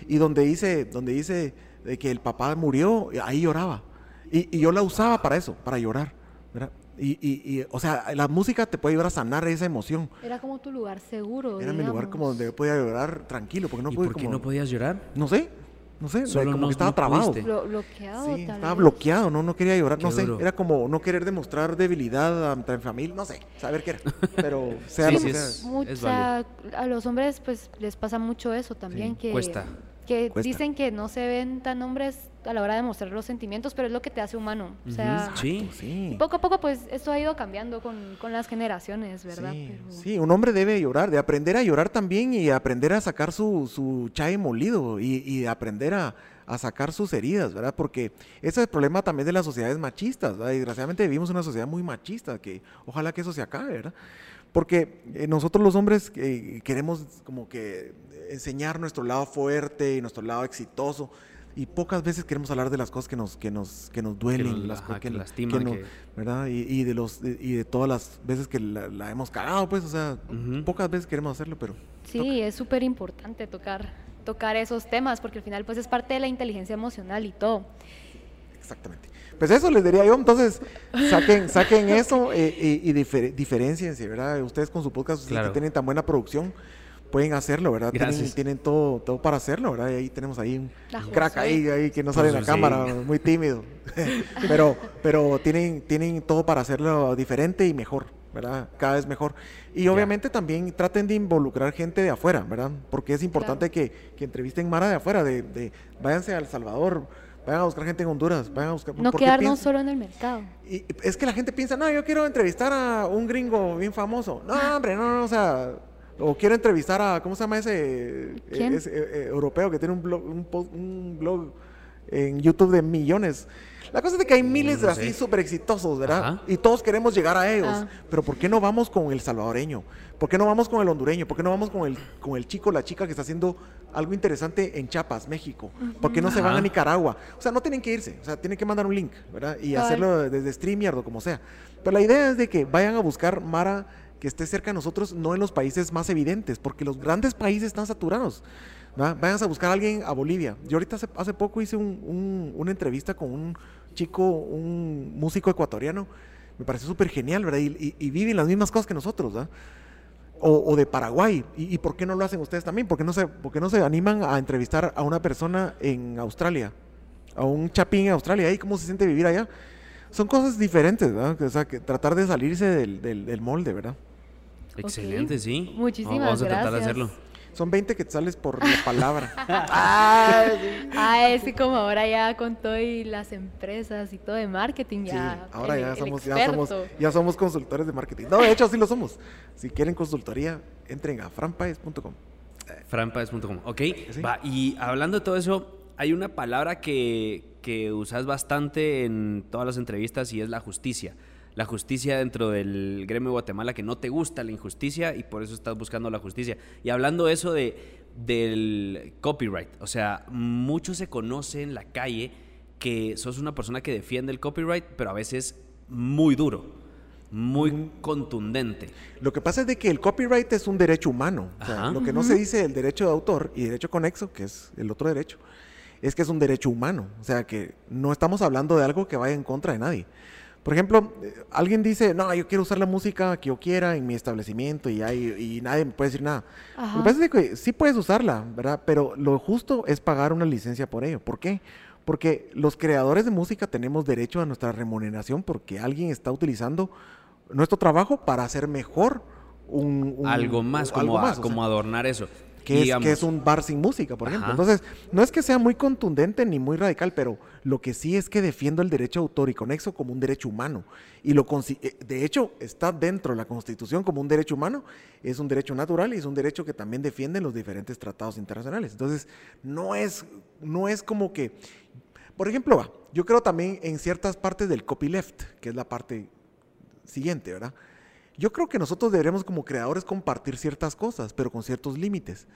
Y donde dice, donde dice de que el papá murió, ahí lloraba. Y, y yo la usaba para eso, para llorar. ¿Verdad? Y, y, y, o sea, la música te puede ayudar a sanar esa emoción. era como tu lugar seguro. Era mi lugar como donde yo podía llorar tranquilo, porque no ¿Y pude por qué como- no podías llorar? No sé, no sé, Solo como no- que estaba no trabado. Blo- bloqueado. Sí, estaba vez. bloqueado, no, no quería llorar, no sé, duro. era como no querer demostrar debilidad ante la familia, no sé, saber qué era, pero sea Sí, lo sí que es- sea. Mu- Es o sea, a los hombres pues les pasa mucho eso también Sí, que cuesta. Que Cuesta. dicen que no se ven tan hombres a la hora de mostrar los sentimientos, pero es lo que te hace humano. O sea, sí. Sí. poco a poco pues esto ha ido cambiando con, con las generaciones, ¿verdad? Sí, Pero- sí, un hombre debe llorar, de aprender a llorar también y aprender a sacar su, su chai molido y, y de aprender a, a sacar sus heridas, ¿verdad? Porque ese es el problema también de las sociedades machistas, ¿verdad? Desgraciadamente vivimos en una sociedad muy machista, que ojalá que eso se acabe, ¿verdad? Porque eh, nosotros los hombres eh, queremos como que enseñar nuestro lado fuerte y nuestro lado exitoso y pocas veces queremos hablar de las cosas que nos, que nos, que nos duelen, nos- las cosas que nos- lastiman, nos- que- ¿verdad? Y, y de los y de todas las veces que la, la hemos cagado, pues, o sea, pocas veces queremos hacerlo, pero Sí, es súper importante tocar, tocar esos temas porque al final pues es parte de la inteligencia emocional y todo. exactamente. Pues eso les diría yo, entonces saquen, saquen eso eh, y, y difer- diferenciense, ¿verdad? Ustedes con su podcast, Claro. que tienen tan buena producción, pueden hacerlo, ¿verdad? Tienen, Gracias. tienen todo, todo para hacerlo, ¿verdad? Y ahí tenemos ahí un crack ahí, ahí que no sale en la Pues, cámara, sí. muy tímido. pero pero tienen, tienen todo para hacerlo diferente y mejor, ¿verdad? Cada vez mejor. Y obviamente también traten de involucrar gente de afuera, ¿verdad? Porque es importante que, que entrevisten Mara de afuera, de, de váyanse a El Salvador, vayan a buscar gente en Honduras, vayan a buscar... No quedarnos piensa- solo en el mercado. y es que la gente piensa, no, yo quiero entrevistar a un gringo bien famoso. No, hombre, no, no, o sea, o quiero entrevistar a, ¿cómo se llama ese, ¿Quién? ese, eh, eh, europeo que tiene un blog, un, po- un blog en YouTube de millones. La cosa es de que hay miles de no así súper exitosos, ¿verdad? Ajá. Y todos queremos llegar a ellos. Ah. Pero ¿por qué no vamos con el salvadoreño? ¿Por qué no vamos con el hondureño? ¿Por qué no vamos con el, con el chico, la chica que está haciendo algo interesante en Chiapas, México? ¿Por qué no se van a Nicaragua? O sea, no tienen que irse. O sea, tienen que mandar un link, ¿verdad? Y hacerlo desde StreamYard o como sea. Pero la idea es de que vayan a buscar Mara que esté cerca de nosotros, no en los países más evidentes, porque los grandes países están saturados. ¿verdad? Vayan a buscar a alguien a Bolivia. Yo ahorita hace, hace poco hice un- un- una entrevista con un chico, un músico ecuatoriano. Me pareció súper genial, ¿verdad? Y, y- y viven las mismas cosas que nosotros, ¿verdad? O, o de Paraguay. ¿Y, y por qué no lo hacen ustedes también? ¿Por qué, no se, ¿Por qué no se animan a entrevistar a una persona en Australia? A un chapín en Australia. ¿Y cómo se siente vivir allá? Son cosas diferentes, ¿verdad? O sea, que tratar de salirse del, del- del molde, ¿verdad? Excelente, sí. Muchísimas Vamos a tratar de gracias. hacerlo. Son 20 quetzales por la palabra. ah, sí. Ah, es que como ahora ya con todo y las empresas y todo de marketing Sí, ya. ahora el- ya somos, ya somos, ya somos consultores de marketing. No, de hecho, sí lo somos. Si quieren consultoría, entren a franpaes.com. Franpaes.com. Ok, Sí. va. Y hablando de todo eso, hay una palabra que, que usas bastante en todas las entrevistas y es la justicia. La justicia dentro del gremio de Guatemala, que no te gusta la injusticia y por eso estás buscando la justicia. Y hablando de eso de, del copyright, o sea, mucho se conoce en la calle que sos una persona que defiende el copyright, pero a veces muy duro, muy contundente. Lo que pasa es de que el copyright es un derecho humano. O sea, Ajá. lo que no se dice del derecho de autor y derecho conexo, que es el otro derecho, es que es un derecho humano. O sea, que no estamos hablando de algo que vaya en contra de nadie. Por ejemplo, eh, alguien dice, no, yo quiero usar la música que yo quiera en mi establecimiento y, hay, y nadie me puede decir nada. Ajá. Lo que pasa es que sí puedes usarla, ¿verdad? Pero lo justo es pagar una licencia por ello. ¿Por qué? Porque los creadores de música tenemos derecho a nuestra remuneración porque alguien está utilizando nuestro trabajo para hacer mejor un, un- algo más, como, algo a- más, o sea, como adornar eso. Que, es, Digamos, que es un bar sin música, por ejemplo. Ajá. Entonces, no es que sea muy contundente ni muy radical, pero lo que sí es que defiendo el derecho de autor y conexo como un derecho humano. Y lo eh, de hecho, está dentro de la Constitución como un derecho humano, es un derecho natural y es un derecho que también defienden los diferentes tratados internacionales. Entonces, no es, no es como que, por ejemplo, yo creo también en ciertas partes del copyleft, que es la parte siguiente, ¿verdad? Yo creo que nosotros deberíamos como creadores compartir ciertas cosas, pero con ciertos límites.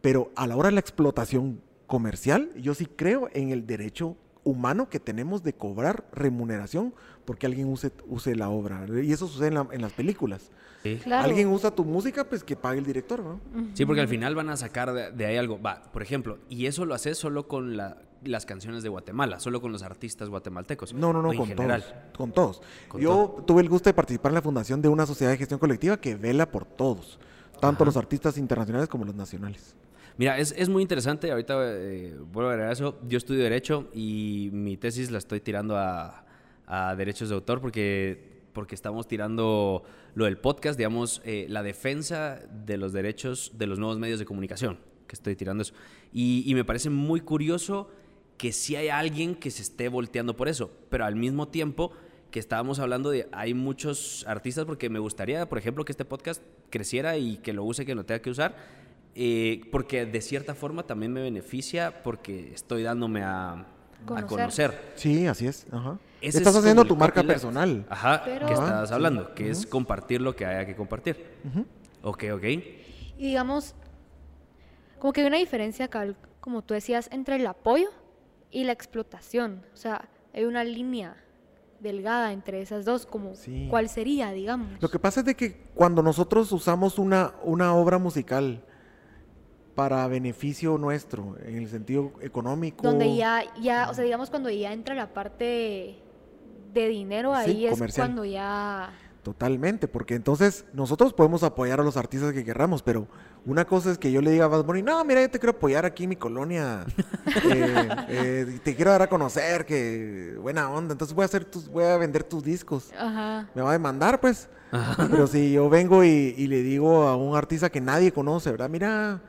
Pero a la hora de la explotación comercial, yo sí creo en el derecho humano que tenemos de cobrar remuneración porque alguien use, use la obra. Y eso sucede en, la- en las películas. Sí. Claro. Alguien usa tu música, pues que pague el director, ¿no? Sí, porque al final van a sacar de, de ahí algo. Va, por ejemplo, y eso lo haces solo con la- las canciones de Guatemala, solo con los artistas guatemaltecos. No, no, no, con general. todos. Con todos. Con Yo tuve el gusto de participar en la fundación de una sociedad de gestión colectiva que vela por todos, tanto Ajá. los artistas internacionales como los nacionales. Mira, es, es muy interesante. Ahorita eh, vuelvo a agregar eso. Yo estudio Derecho y mi tesis la estoy tirando a, a derechos de autor porque, porque estamos tirando lo del podcast, digamos, eh, la defensa de los derechos de los nuevos medios de comunicación, que estoy tirando eso. Y, y me parece muy curioso que sí hay alguien que se esté volteando por eso, pero al mismo tiempo que estábamos hablando de hay muchos artistas porque me gustaría, por ejemplo, que este podcast creciera y que lo use, que lo tenga que usar, eh, porque de cierta forma también me beneficia porque estoy dándome a a Conocer. conocer. Sí, así es. Ajá. Ese Estás es haciendo tu marca personal. Ajá, Pero- que sí. hablando, que es compartir lo que haya que compartir. Ujú. Ok, ok. Y digamos, como que hay una diferencia, Cal, como tú decías, entre el apoyo y la explotación. O sea, hay una línea delgada entre esas dos, como Sí. cuál sería, digamos. Lo que pasa es de que cuando nosotros usamos una, una obra musical para beneficio nuestro, en el sentido económico, Donde ya, ya, o sea, digamos cuando ya entra la parte de dinero, Sí, ahí es comercial. cuando ya... Totalmente, porque entonces nosotros podemos apoyar a los artistas que querramos, pero una cosa es que yo le diga a Bad Bunny, no, mira, yo te quiero apoyar aquí en mi colonia, eh, eh, te quiero dar a conocer, que buena onda, entonces voy a hacer tus, voy a vender tus discos, Ajá. me va a demandar, pues. Pero si yo vengo y, y le digo a un artista que nadie conoce, ¿verdad? Mira,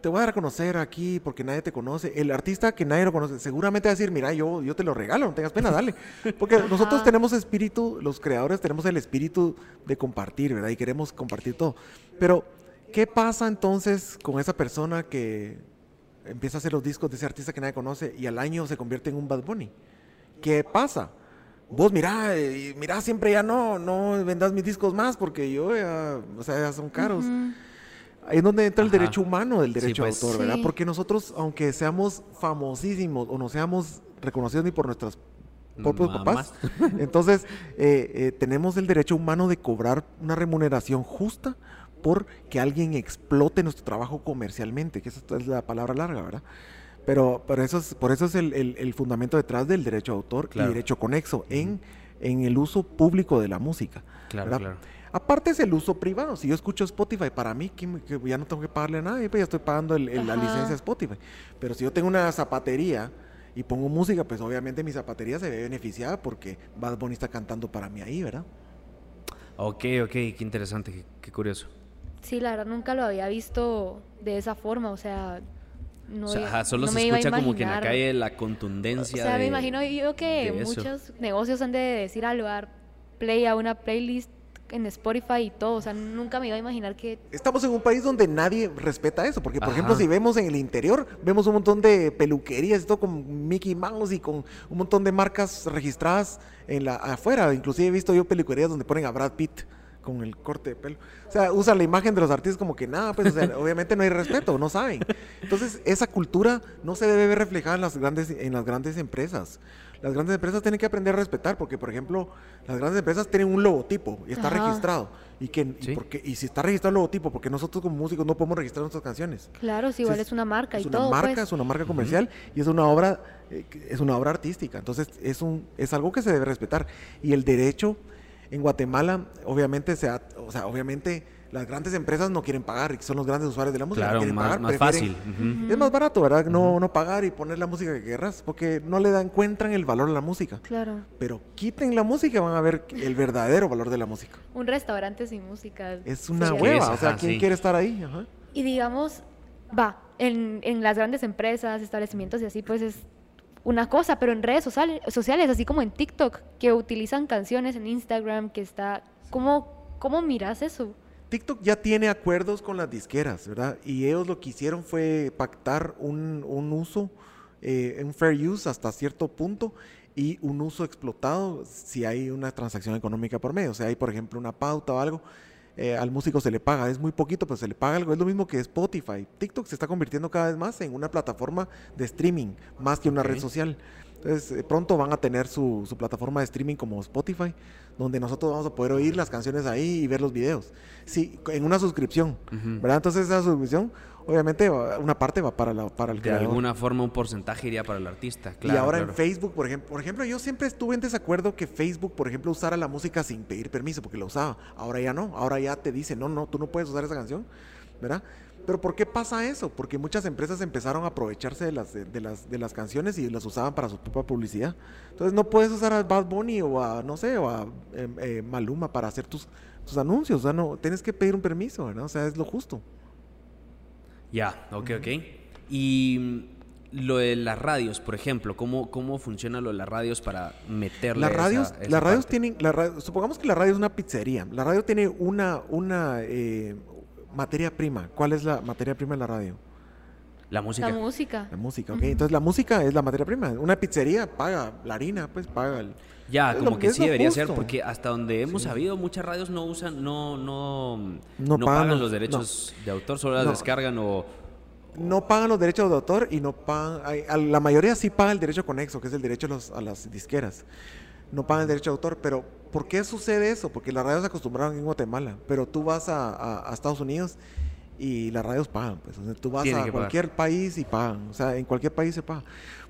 te voy a dar a conocer aquí porque nadie te conoce. El artista que nadie lo conoce, seguramente va a decir, mira, yo, yo te lo regalo, no tengas pena, dale. Porque nosotros Ajá. tenemos espíritu, los creadores tenemos el espíritu de compartir, ¿verdad? Y queremos compartir todo. Pero, ¿qué pasa entonces con esa persona que empieza a hacer los discos de ese artista que nadie conoce y al año se convierte en un Bad Bunny. ¿Qué pasa? Vos mirá, eh, mirá, siempre ya no, no vendas mis discos más porque yo ya, o sea, ya son caros. Ahí es donde entra el Ajá. derecho humano del Sí, derecho pues. de autor, ¿verdad? Sí. Porque nosotros, aunque seamos famosísimos o no seamos reconocidos ni por nuestros propios Mamás. papás, entonces eh, eh, tenemos el derecho humano de cobrar una remuneración justa por que alguien explote nuestro trabajo comercialmente, que esa es la palabra larga, ¿verdad? Pero, pero eso es, por eso es el, el- el fundamento detrás del derecho de autor Claro. y derecho conexo en, en el uso público de la música. Claro, ¿verdad? claro. Aparte es el uso privado. Si yo escucho Spotify, para mí que, ya no tengo que pagarle a nadie, pues ya estoy pagando el- el- la licencia de Spotify. Pero si yo tengo una zapatería y pongo música, pues obviamente mi zapatería se ve beneficiada porque Bad Bunny está cantando para mí ahí, ¿verdad? Ok, ok, qué interesante, qué, qué curioso. Sí, la verdad nunca lo había visto de esa forma, o sea, no, o sea, ajá, solo no se me iba a escucha como que en la calle la O contundencia. sea, me imagino yo que muchos negocios han de decir al dar play a una playlist en Spotify y todo, o sea, nunca me iba a imaginar que Estamos en un país donde nadie respeta eso, porque por Ajá. ejemplo si vemos en el interior, vemos un montón de peluquerías todo con Mickey Mouse y con un montón de marcas registradas en la afuera, inclusive he visto yo peluquerías donde ponen a Brad Pitt con el corte de pelo. O sea, usan la imagen de los artistas como que nada, pues o sea, obviamente no hay respeto, no saben. Entonces, esa cultura no se debe ver reflejada en las grandes en las grandes empresas. Las grandes empresas tienen que aprender a respetar porque por ejemplo, las grandes empresas tienen un logotipo y está Ajá. registrado y que y Sí. porque y si está registrado el logotipo, porque nosotros como músicos no podemos registrar nuestras canciones. claro, sí, igual Entonces, es una marca es y una todo, marca, pues. es una marca comercial y es una obra eh, es una obra artística. Entonces, es un es algo que se debe respetar y el derecho en Guatemala obviamente se ha- o sea, obviamente las grandes empresas no quieren pagar, y son los grandes usuarios de la música. Claro, quieren más, pagar, más prefieren- fácil. ujú. Es más barato, ¿verdad? No, no pagar y poner la música que querrás, porque no le dan, encuentran el valor a la música. Claro. Pero quiten la música y van a ver el verdadero valor de la música. Un restaurante sin música. Es una sería- ¿Qué hueva, es? o sea, Ajá, ¿quién sí. quiere estar ahí? Ajá. Y digamos, va, en, en las grandes empresas, establecimientos y así, pues es una cosa, pero en redes sociales, así como en TikTok, que utilizan canciones en Instagram, que está... ¿Cómo, cómo miras eso? TikTok ya tiene acuerdos con las disqueras, ¿verdad? Y ellos lo que hicieron fue pactar un, un uso, eh, un fair use hasta cierto punto y un uso explotado si hay una transacción económica por medio. O sea, hay, por ejemplo, una pauta o algo, eh, al músico se le paga. Es muy poquito, pero se le paga algo. Es lo mismo que Spotify. TikTok se está convirtiendo cada vez más en una plataforma de streaming, más que una red social. Entonces, eh, pronto van a tener su, su plataforma de streaming como Spotify, donde nosotros vamos a poder oír las canciones ahí y ver los videos. Sí, en una suscripción. ¿verdad? Entonces, esa suscripción, obviamente, una parte va para, la, para el De creador. alguna forma un porcentaje iría para el artista. Claro, y ahora claro. en Facebook, por ejemplo, por ejemplo, yo siempre estuve en desacuerdo que Facebook, por ejemplo, usara la música sin pedir permiso, porque la usaba. Ahora ya no, ahora ya te dice, no, no, tú no puedes usar esa canción, ¿verdad? Pero ¿por qué pasa eso? Porque muchas empresas empezaron a aprovecharse de las, de, de las, de las canciones y las usaban para su propia publicidad. Entonces no puedes usar a Bad Bunny o a, no sé, o a eh, eh, Maluma para hacer tus, tus anuncios. O sea, no, tienes que pedir un permiso, ¿verdad? O sea, es lo justo. Ya, ok, ok. Y lo de las radios, por ejemplo, ¿cómo, cómo funciona lo de las radios para meterle Las radios, esa las radios parte? tienen, la ra- supongamos que la radio es una pizzería. La radio tiene una, una eh, materia prima. ¿Cuál es la materia prima de la radio? La música. La música. La música, ¿ok? Entonces la música es la materia prima. Una pizzería paga la harina, pues paga el... Ya, Es como que sí debería ser, porque hasta donde hemos Sí. sabido, muchas radios no usan, no, no, No no, pagan pagan, los- derechos de autor, solo las No. descargan o... No pagan los derechos de autor y no pagan... a la mayoría sí paga el derecho conexo, que es el derecho a, los- a las disqueras. No pagan el derecho de autor, pero ¿por qué sucede eso? Porque las radios se acostumbraron en Guatemala, pero tú vas a, a- a Estados Unidos y las radios pagan. Pues. O sea, tú vas Tienen a pagar. cualquier país y pagan. O sea, en cualquier país se paga.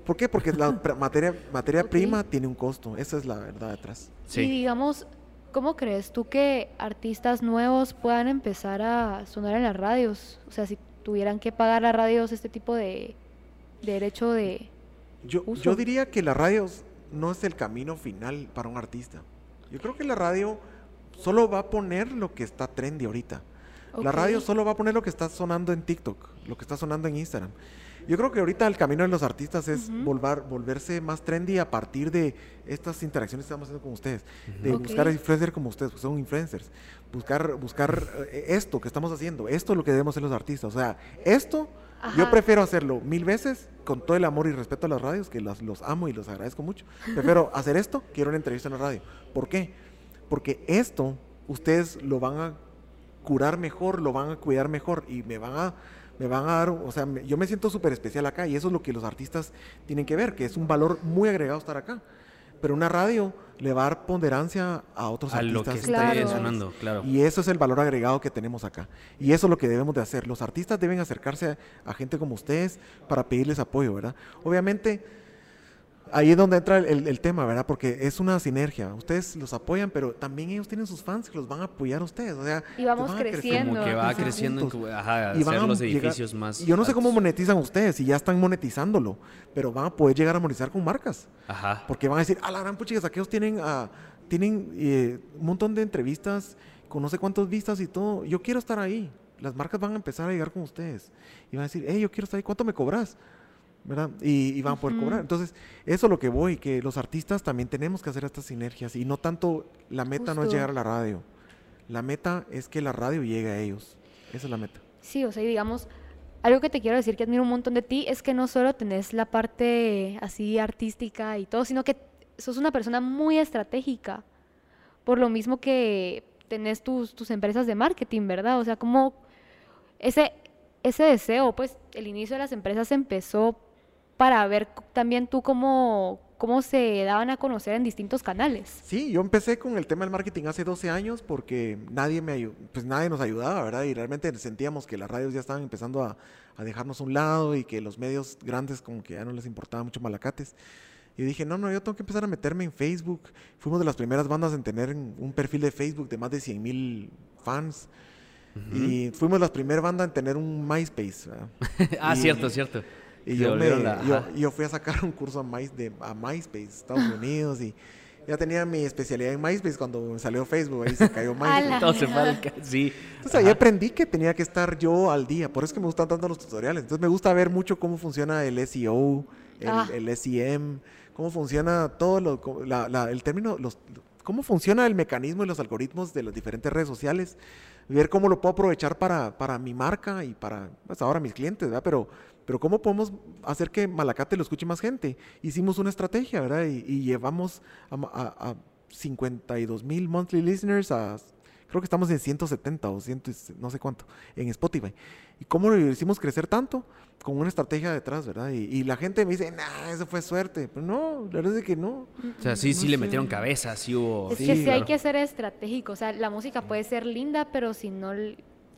¿Por qué? Porque la materia, prima tiene un costo. Esa es la verdad detrás. Y digamos, ¿cómo crees tú que artistas nuevos puedan empezar a sonar en las radios? O sea, si tuvieran que pagar a radios este tipo de, de derecho de... Yo, uso. yo diría que la radio no es el camino final para un artista. Yo creo que la radio solo va a poner lo que está trendy ahorita. La Ok. radio solo va a poner lo que está sonando en TikTok, lo que está sonando en Instagram. Yo creo que ahorita el camino de los artistas es Ujú. volver, volverse más trendy a partir de estas interacciones que estamos haciendo con ustedes, de Ok. buscar influencers como ustedes, porque son influencers, buscar, buscar eh, esto que estamos haciendo, esto es lo que debemos hacer los artistas, o sea, esto Yo Ajá. prefiero hacerlo mil veces con todo el amor y respeto a las radios, que los, los amo y los agradezco mucho. Prefiero hacer esto a una entrevista en la radio. ¿Por qué? Porque esto ustedes lo van a curar mejor, lo van a cuidar mejor y me van a, me van a dar, o sea, me- yo me siento súper especial acá y eso es lo que los artistas tienen que ver, que es un valor muy agregado estar acá. Pero una radio le va a dar ponderancia a otros A lo que artistas. esté Claro. sonando, claro. Y eso es el valor agregado que tenemos acá. Y eso es lo que debemos de hacer. Los artistas deben acercarse a, a gente como ustedes para pedirles apoyo, ¿verdad? Obviamente, ahí es donde entra el, el- el tema, ¿verdad? Porque es una sinergia. Ustedes los apoyan, pero también ellos tienen sus fans que los van a apoyar a ustedes. O sea, Y vamos creciendo. Como que va creciendo, juntos. ajá, Y van a los llegar- edificios más. y yo no sé cómo monetizan ustedes, si ya están monetizándolo, pero van a poder llegar a monetizar con marcas. Ajá. Porque van a decir, a la gran puchigas, aquellos tienen, ah, tienen eh, un montón de entrevistas con no sé cuántas vistas y todo. Yo quiero estar ahí. Las marcas van a empezar a llegar con ustedes. Y van a decir, hey, yo quiero estar ahí, ¿cuánto me cobras? ¿Verdad? Y, y van a poder Ujú. cobrar. Entonces, eso es lo que voy, que los artistas también tenemos que hacer estas sinergias. Y no tanto, la meta no es Justo. llegar a la radio. La meta es que la radio llegue a ellos. Esa es la meta. Sí, o sea, y digamos, algo que te quiero decir que admiro un montón de ti es que no solo tenés la parte así artística y todo, sino que sos una persona muy estratégica. Por lo mismo que tenés tus, tus empresas de marketing, ¿verdad? O sea, como ese, ese deseo, pues el inicio de las empresas empezó para ver también tú cómo, cómo se daban a conocer en distintos canales. Sí, yo empecé con el tema del marketing hace 12 años porque nadie me pues nadie nos ayudaba, ¿verdad? Y realmente sentíamos que las radios ya estaban empezando a, a dejarnos a un lado y que los medios grandes como que ya no les importaba mucho malacates. Y dije, no, no, yo tengo que empezar a meterme en Facebook. Fuimos de las primeras bandas en tener un perfil de Facebook de más de 100 mil fans. Y fuimos las primeras bandas en tener un MySpace. ah, Y- cierto, cierto. Y yo, me, la- yo, yo fui a sacar un curso a, My, de, a MySpace, Estados Unidos, y ya tenía mi especialidad en MySpace cuando salió Facebook, ahí se cayó. MySpace. Ca- Sí. Entonces ahí aprendí que tenía que estar yo al día, por eso es que me gustan tanto los tutoriales. Entonces me gusta ver mucho cómo funciona el SEO, el, Ah. el SEM, cómo funciona todo lo, la- la- el término, los, cómo funciona el mecanismo y los algoritmos de las diferentes redes sociales, ver cómo lo puedo aprovechar para, para mi marca y para, pues ahora mis clientes, ¿verdad? Pero, pero cómo podemos hacer que Malacate lo escuche más gente. Hicimos una estrategia, ¿verdad? Y, y llevamos a, a- a 52 mil monthly listeners a creo que estamos en 170 o 100, y no sé cuánto, en Spotify. ¿Y cómo lo hicimos crecer tanto? Con una estrategia detrás, ¿verdad? Y, y la gente me dice, nah, eso fue suerte. Pero no, la verdad es que no. O sea, sí, sí No le sé. metieron cabeza, sí hubo. Es Sí, que sí hay claro. que ser estratégico, o sea, la música puede ser linda, pero si no,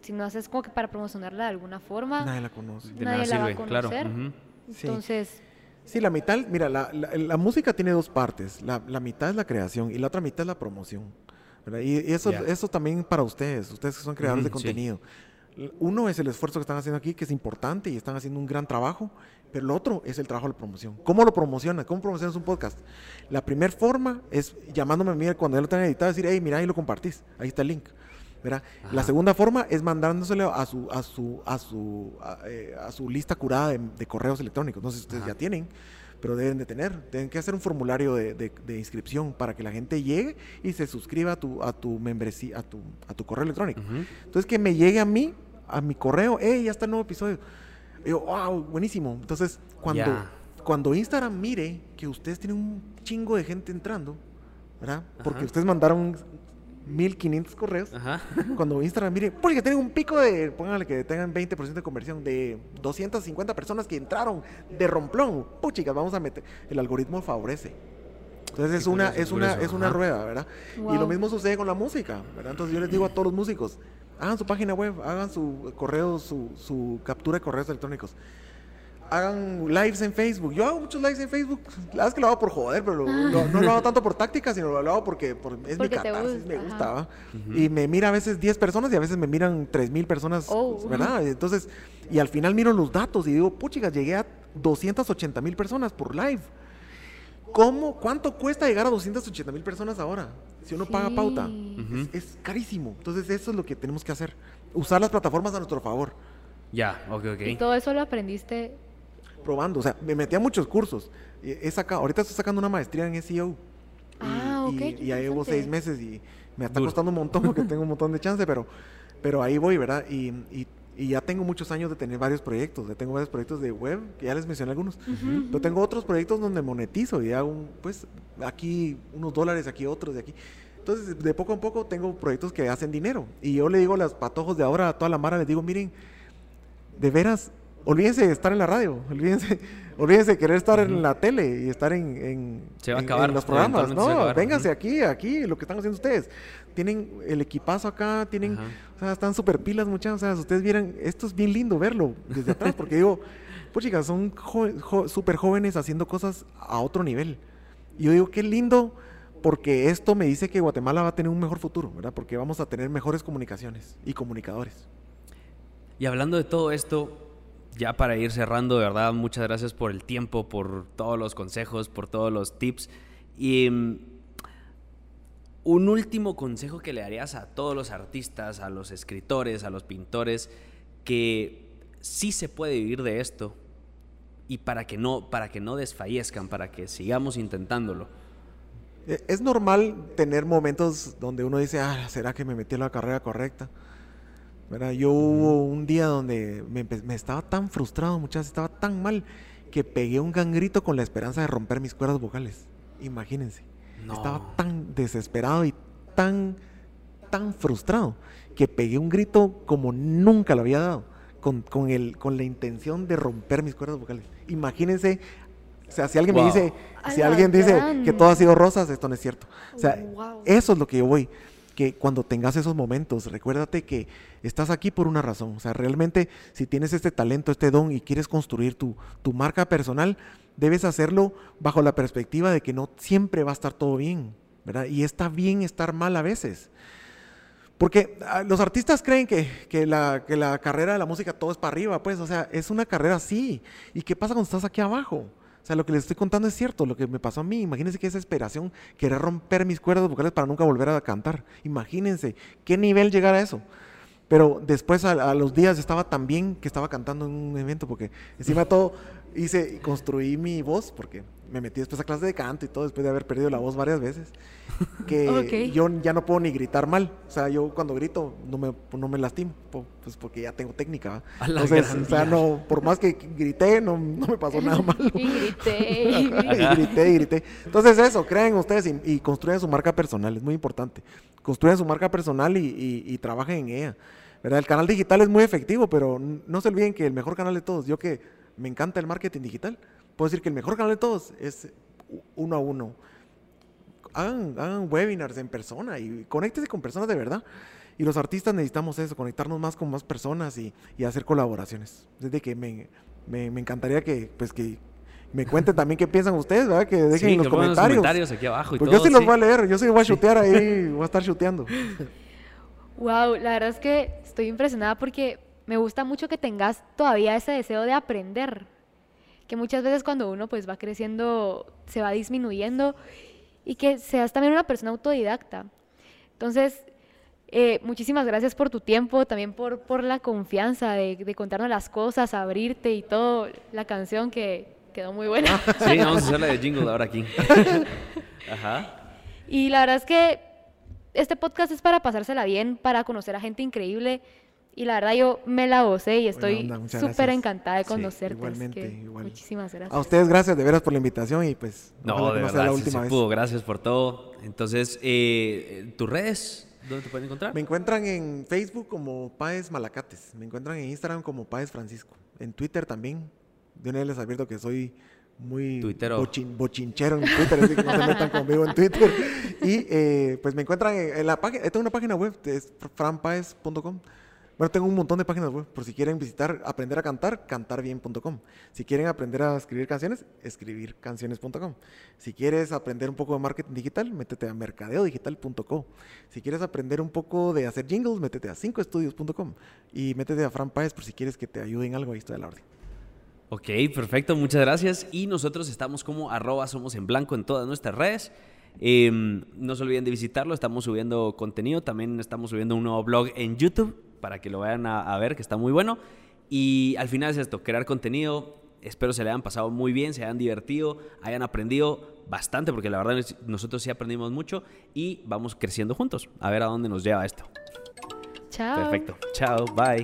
si no haces como que para promocionarla de alguna forma, Nadie la conoce. De nadie nada la va a sirve, claro. conocer. entonces, Sí, la mitad, mira, la, la- la música tiene dos partes. La, la mitad es la creación y la otra mitad es la promoción. ¿verdad? Y, y eso, eso también para ustedes, ustedes que son creadores de contenido. Uno es el esfuerzo que están haciendo aquí, que es importante y están haciendo un gran trabajo, pero el otro es el trabajo de la promoción. ¿Cómo lo promociona? ¿Cómo promocionas un podcast? La primera forma es llamándome a mí cuando ya lo tengan editado, decir, hey, mira, ahí lo compartís, ahí está el link. ¿Verdad? La segunda forma es mandándoselo a su, a su, a su, a, eh, a su lista curada de, de correos electrónicos. No sé si ustedes Ajá. ya tienen, pero deben de tener. Deben que hacer un formulario de, de- de inscripción para que la gente llegue y se suscriba a tu, a tu membresía, a tu, a tu correo electrónico. Entonces que me llegue a mí, a mi correo, hey, ya está el nuevo episodio. Y yo, wow, buenísimo. Entonces, cuando, cuando Instagram mire que ustedes tienen un chingo de gente entrando, ¿verdad? Porque Ajá. ustedes mandaron 1500 correos. Ajá. Cuando Instagram mire, porque tienen un pico de, póngale que tengan 20% de conversión, de 250 personas que entraron de romplón, puchicas, vamos a meter, el algoritmo favorece. Entonces es una, es una, es una ajá. rueda, ¿verdad? Y lo Wow. mismo sucede con la música, ¿verdad? Entonces yo les digo a todos los músicos, hagan su página web, hagan su correo, su, su captura de correos electrónicos. Hagan lives en Facebook. Yo hago muchos lives en Facebook. La verdad es que lo hago por joder, pero lo- lo- no lo hago tanto por táctica, sino lo hago porque, por- es Porque mi catarsis, gusta, me gusta. ¿va? Ujú. Y me mira a veces 10 personas y a veces me miran 3000 personas, Oh. ¿verdad? Entonces, y al final miro los datos y digo, puchigas, llegué a 280 mil personas por live. ¿Cómo? ¿Cuánto cuesta llegar a 280 mil personas ahora? Si uno paga pauta. Sí. Ujú. Es, es carísimo. Entonces, eso es lo que tenemos que hacer. Usar las plataformas a nuestro favor. Ya, ok, Y ok. todo eso lo aprendiste. Probando. O sea, me metí a muchos cursos. Y He sacado, ahorita estoy sacando una maestría en SEO. Y, Ah, ok, y- y ya llevo seis meses y me está Duro. costando un montón porque tengo un montón de chance, pero, pero ahí voy, ¿verdad? Y, y- Y ya tengo muchos años de tener varios proyectos. Ya tengo varios proyectos de web, que ya les mencioné algunos. Pero tengo otros proyectos donde monetizo y hago, pues, aquí unos dólares, aquí otros, de aquí. Entonces, de poco a poco tengo proyectos que hacen dinero. Y yo le digo a los patojos de ahora, a toda la mara, les digo, miren, de veras, olvídense de estar en la radio, olvídense, olvídense de querer estar en la tele y estar en, en, Se va a acabar, en los programas. No, acabar. vénganse aquí, aquí, lo que están haciendo ustedes. Tienen el equipazo acá, tienen, o sea, están súper pilas, muchachos. O sea, si ustedes vieran, esto es bien lindo verlo desde atrás, porque digo, pues chicas, son jo- jo- súper jóvenes haciendo cosas a otro nivel. Y yo digo, qué lindo, porque esto me dice que Guatemala va a tener un mejor futuro, ¿verdad? Porque vamos a tener mejores comunicaciones y comunicadores. Y hablando de todo esto, ya para ir cerrando, de verdad, muchas gracias por el tiempo, por todos los consejos, por todos los tips. Y mm, un último consejo que le darías a todos los artistas, a los escritores, a los pintores, que sí se puede vivir de esto y para que no, para que no desfallezcan, para que sigamos intentándolo. Eh, Es normal tener momentos donde uno dice, ah, ¿será que me metí en la carrera correcta? ¿Verdad? Yo hubo un día donde me, me estaba tan frustrado, muchachos, estaba tan mal, que pegué un gran grito con la esperanza de romper mis cuerdas vocales. Imagínense. No. Estaba tan desesperado y tan, tan frustrado, que pegué un grito como nunca lo había dado, con, con, el, con la intención de romper mis cuerdas vocales. Imagínense, o sea, si alguien Wow. me dice, si alguien dice que todo ha sido rosas, esto no es cierto. O sea, Wow. eso es lo que yo voy. Que cuando tengas esos momentos, recuérdate que estás aquí por una razón. O sea, realmente, si tienes este talento, este don y quieres construir tu, tu marca personal, debes hacerlo bajo la perspectiva de que no siempre va a estar todo bien, ¿verdad? Y está bien estar mal a veces. Porque ah, los artistas creen que, que la, que la carrera de la música todo es para arriba, pues, o sea, es una carrera así. ¿Y qué pasa cuando estás aquí abajo? O sea, lo que les estoy contando es cierto, lo que me pasó a mí. Imagínense qué desesperación querer romper mis cuerdas vocales para nunca volver a cantar. Imagínense qué nivel llegar a eso. Pero después a, los días estaba tan bien que estaba cantando en un evento porque encima de todo hice construí mi voz porque me metí después a clase de canto y todo después de haber perdido la voz varias veces que Ok. yo ya no puedo ni gritar mal o sea yo cuando grito no me, no me lastimo pues porque ya tengo técnica. A la entonces o sea no por más que grité no, no me pasó nada malo Y grité. y grité. grité y grité. Entonces eso, creen ustedes y, y construyan su marca personal, es muy importante. Construyan su marca personal y, y- y trabajen en ella. ¿verdad? El canal digital es muy efectivo, pero no se olviden que el mejor canal de todos, yo que me encanta el marketing digital, puedo decir que el mejor canal de todos es uno a uno. Hagan, hagan webinars en persona y conéctense con personas de verdad. Y los artistas necesitamos eso, conectarnos más con más personas y, y hacer colaboraciones. Desde que me, me, me encantaría que, pues, que me cuenten también qué piensan ustedes, ¿verdad? Que dejen Sí, en los que pongan los comentarios. comentarios aquí abajo y Porque todo. yo sí los sí. voy a leer, yo sí voy a chutear ahí, voy a estar chuteando. Wow, la verdad es que estoy impresionada porque me gusta mucho que tengas todavía ese deseo de aprender. Que muchas veces cuando uno pues va creciendo se va disminuyendo y que seas también una persona autodidacta. Entonces, eh, muchísimas gracias por tu tiempo, también por, por la confianza de, de contarnos las cosas, abrirte y todo. La canción que quedó muy buena. Sí, vamos a hacerle de jingle ahora aquí. Ajá. Y la verdad es que este podcast es para pasársela bien, para conocer a gente increíble. Y la verdad yo me la gocé y estoy súper encantada de Sí, conocerte. igualmente, que igual. Muchísimas gracias. A ustedes gracias de veras por la invitación y pues No, de sea verdad, la sí última se vez. pudo. Gracias por todo. Entonces, eh, ¿tus redes? ¿Dónde te pueden encontrar? Me encuentran en Facebook como Páez Malacates, me encuentran en Instagram como Páez Francisco, en Twitter también. De una vez les advierto que soy muy bochin- bochinchero en Twitter, así que no se metan conmigo en Twitter. Y eh, pues me encuentran en, en la página, tengo una página web, es franpaez.com. Bueno, tengo un montón de páginas web, por si quieren visitar, aprender a cantar, cantarbien.com. Si quieren aprender a escribir canciones, escribircanciones.com. Si quieres aprender un poco de marketing digital, métete a mercadeodigital.co. Si quieres aprender un poco de hacer jingles, métete a 5estudios.com. Y métete a Fran Páez por si quieres que te ayuden algo, ahí estoy a la orden. Ok, perfecto, muchas gracias. Y nosotros estamos como arroba somos en blanco en todas nuestras redes. Eh, no se olviden de visitarlo, estamos subiendo contenido, también estamos subiendo un nuevo blog en YouTube para que lo vayan a, a ver, que está muy bueno. Y al final es esto, crear contenido. Espero se le hayan pasado muy bien, se hayan divertido, hayan aprendido bastante, porque la verdad nosotros sí aprendimos mucho y vamos creciendo juntos. A ver a dónde nos lleva esto. Chao. Perfecto. Chao, bye.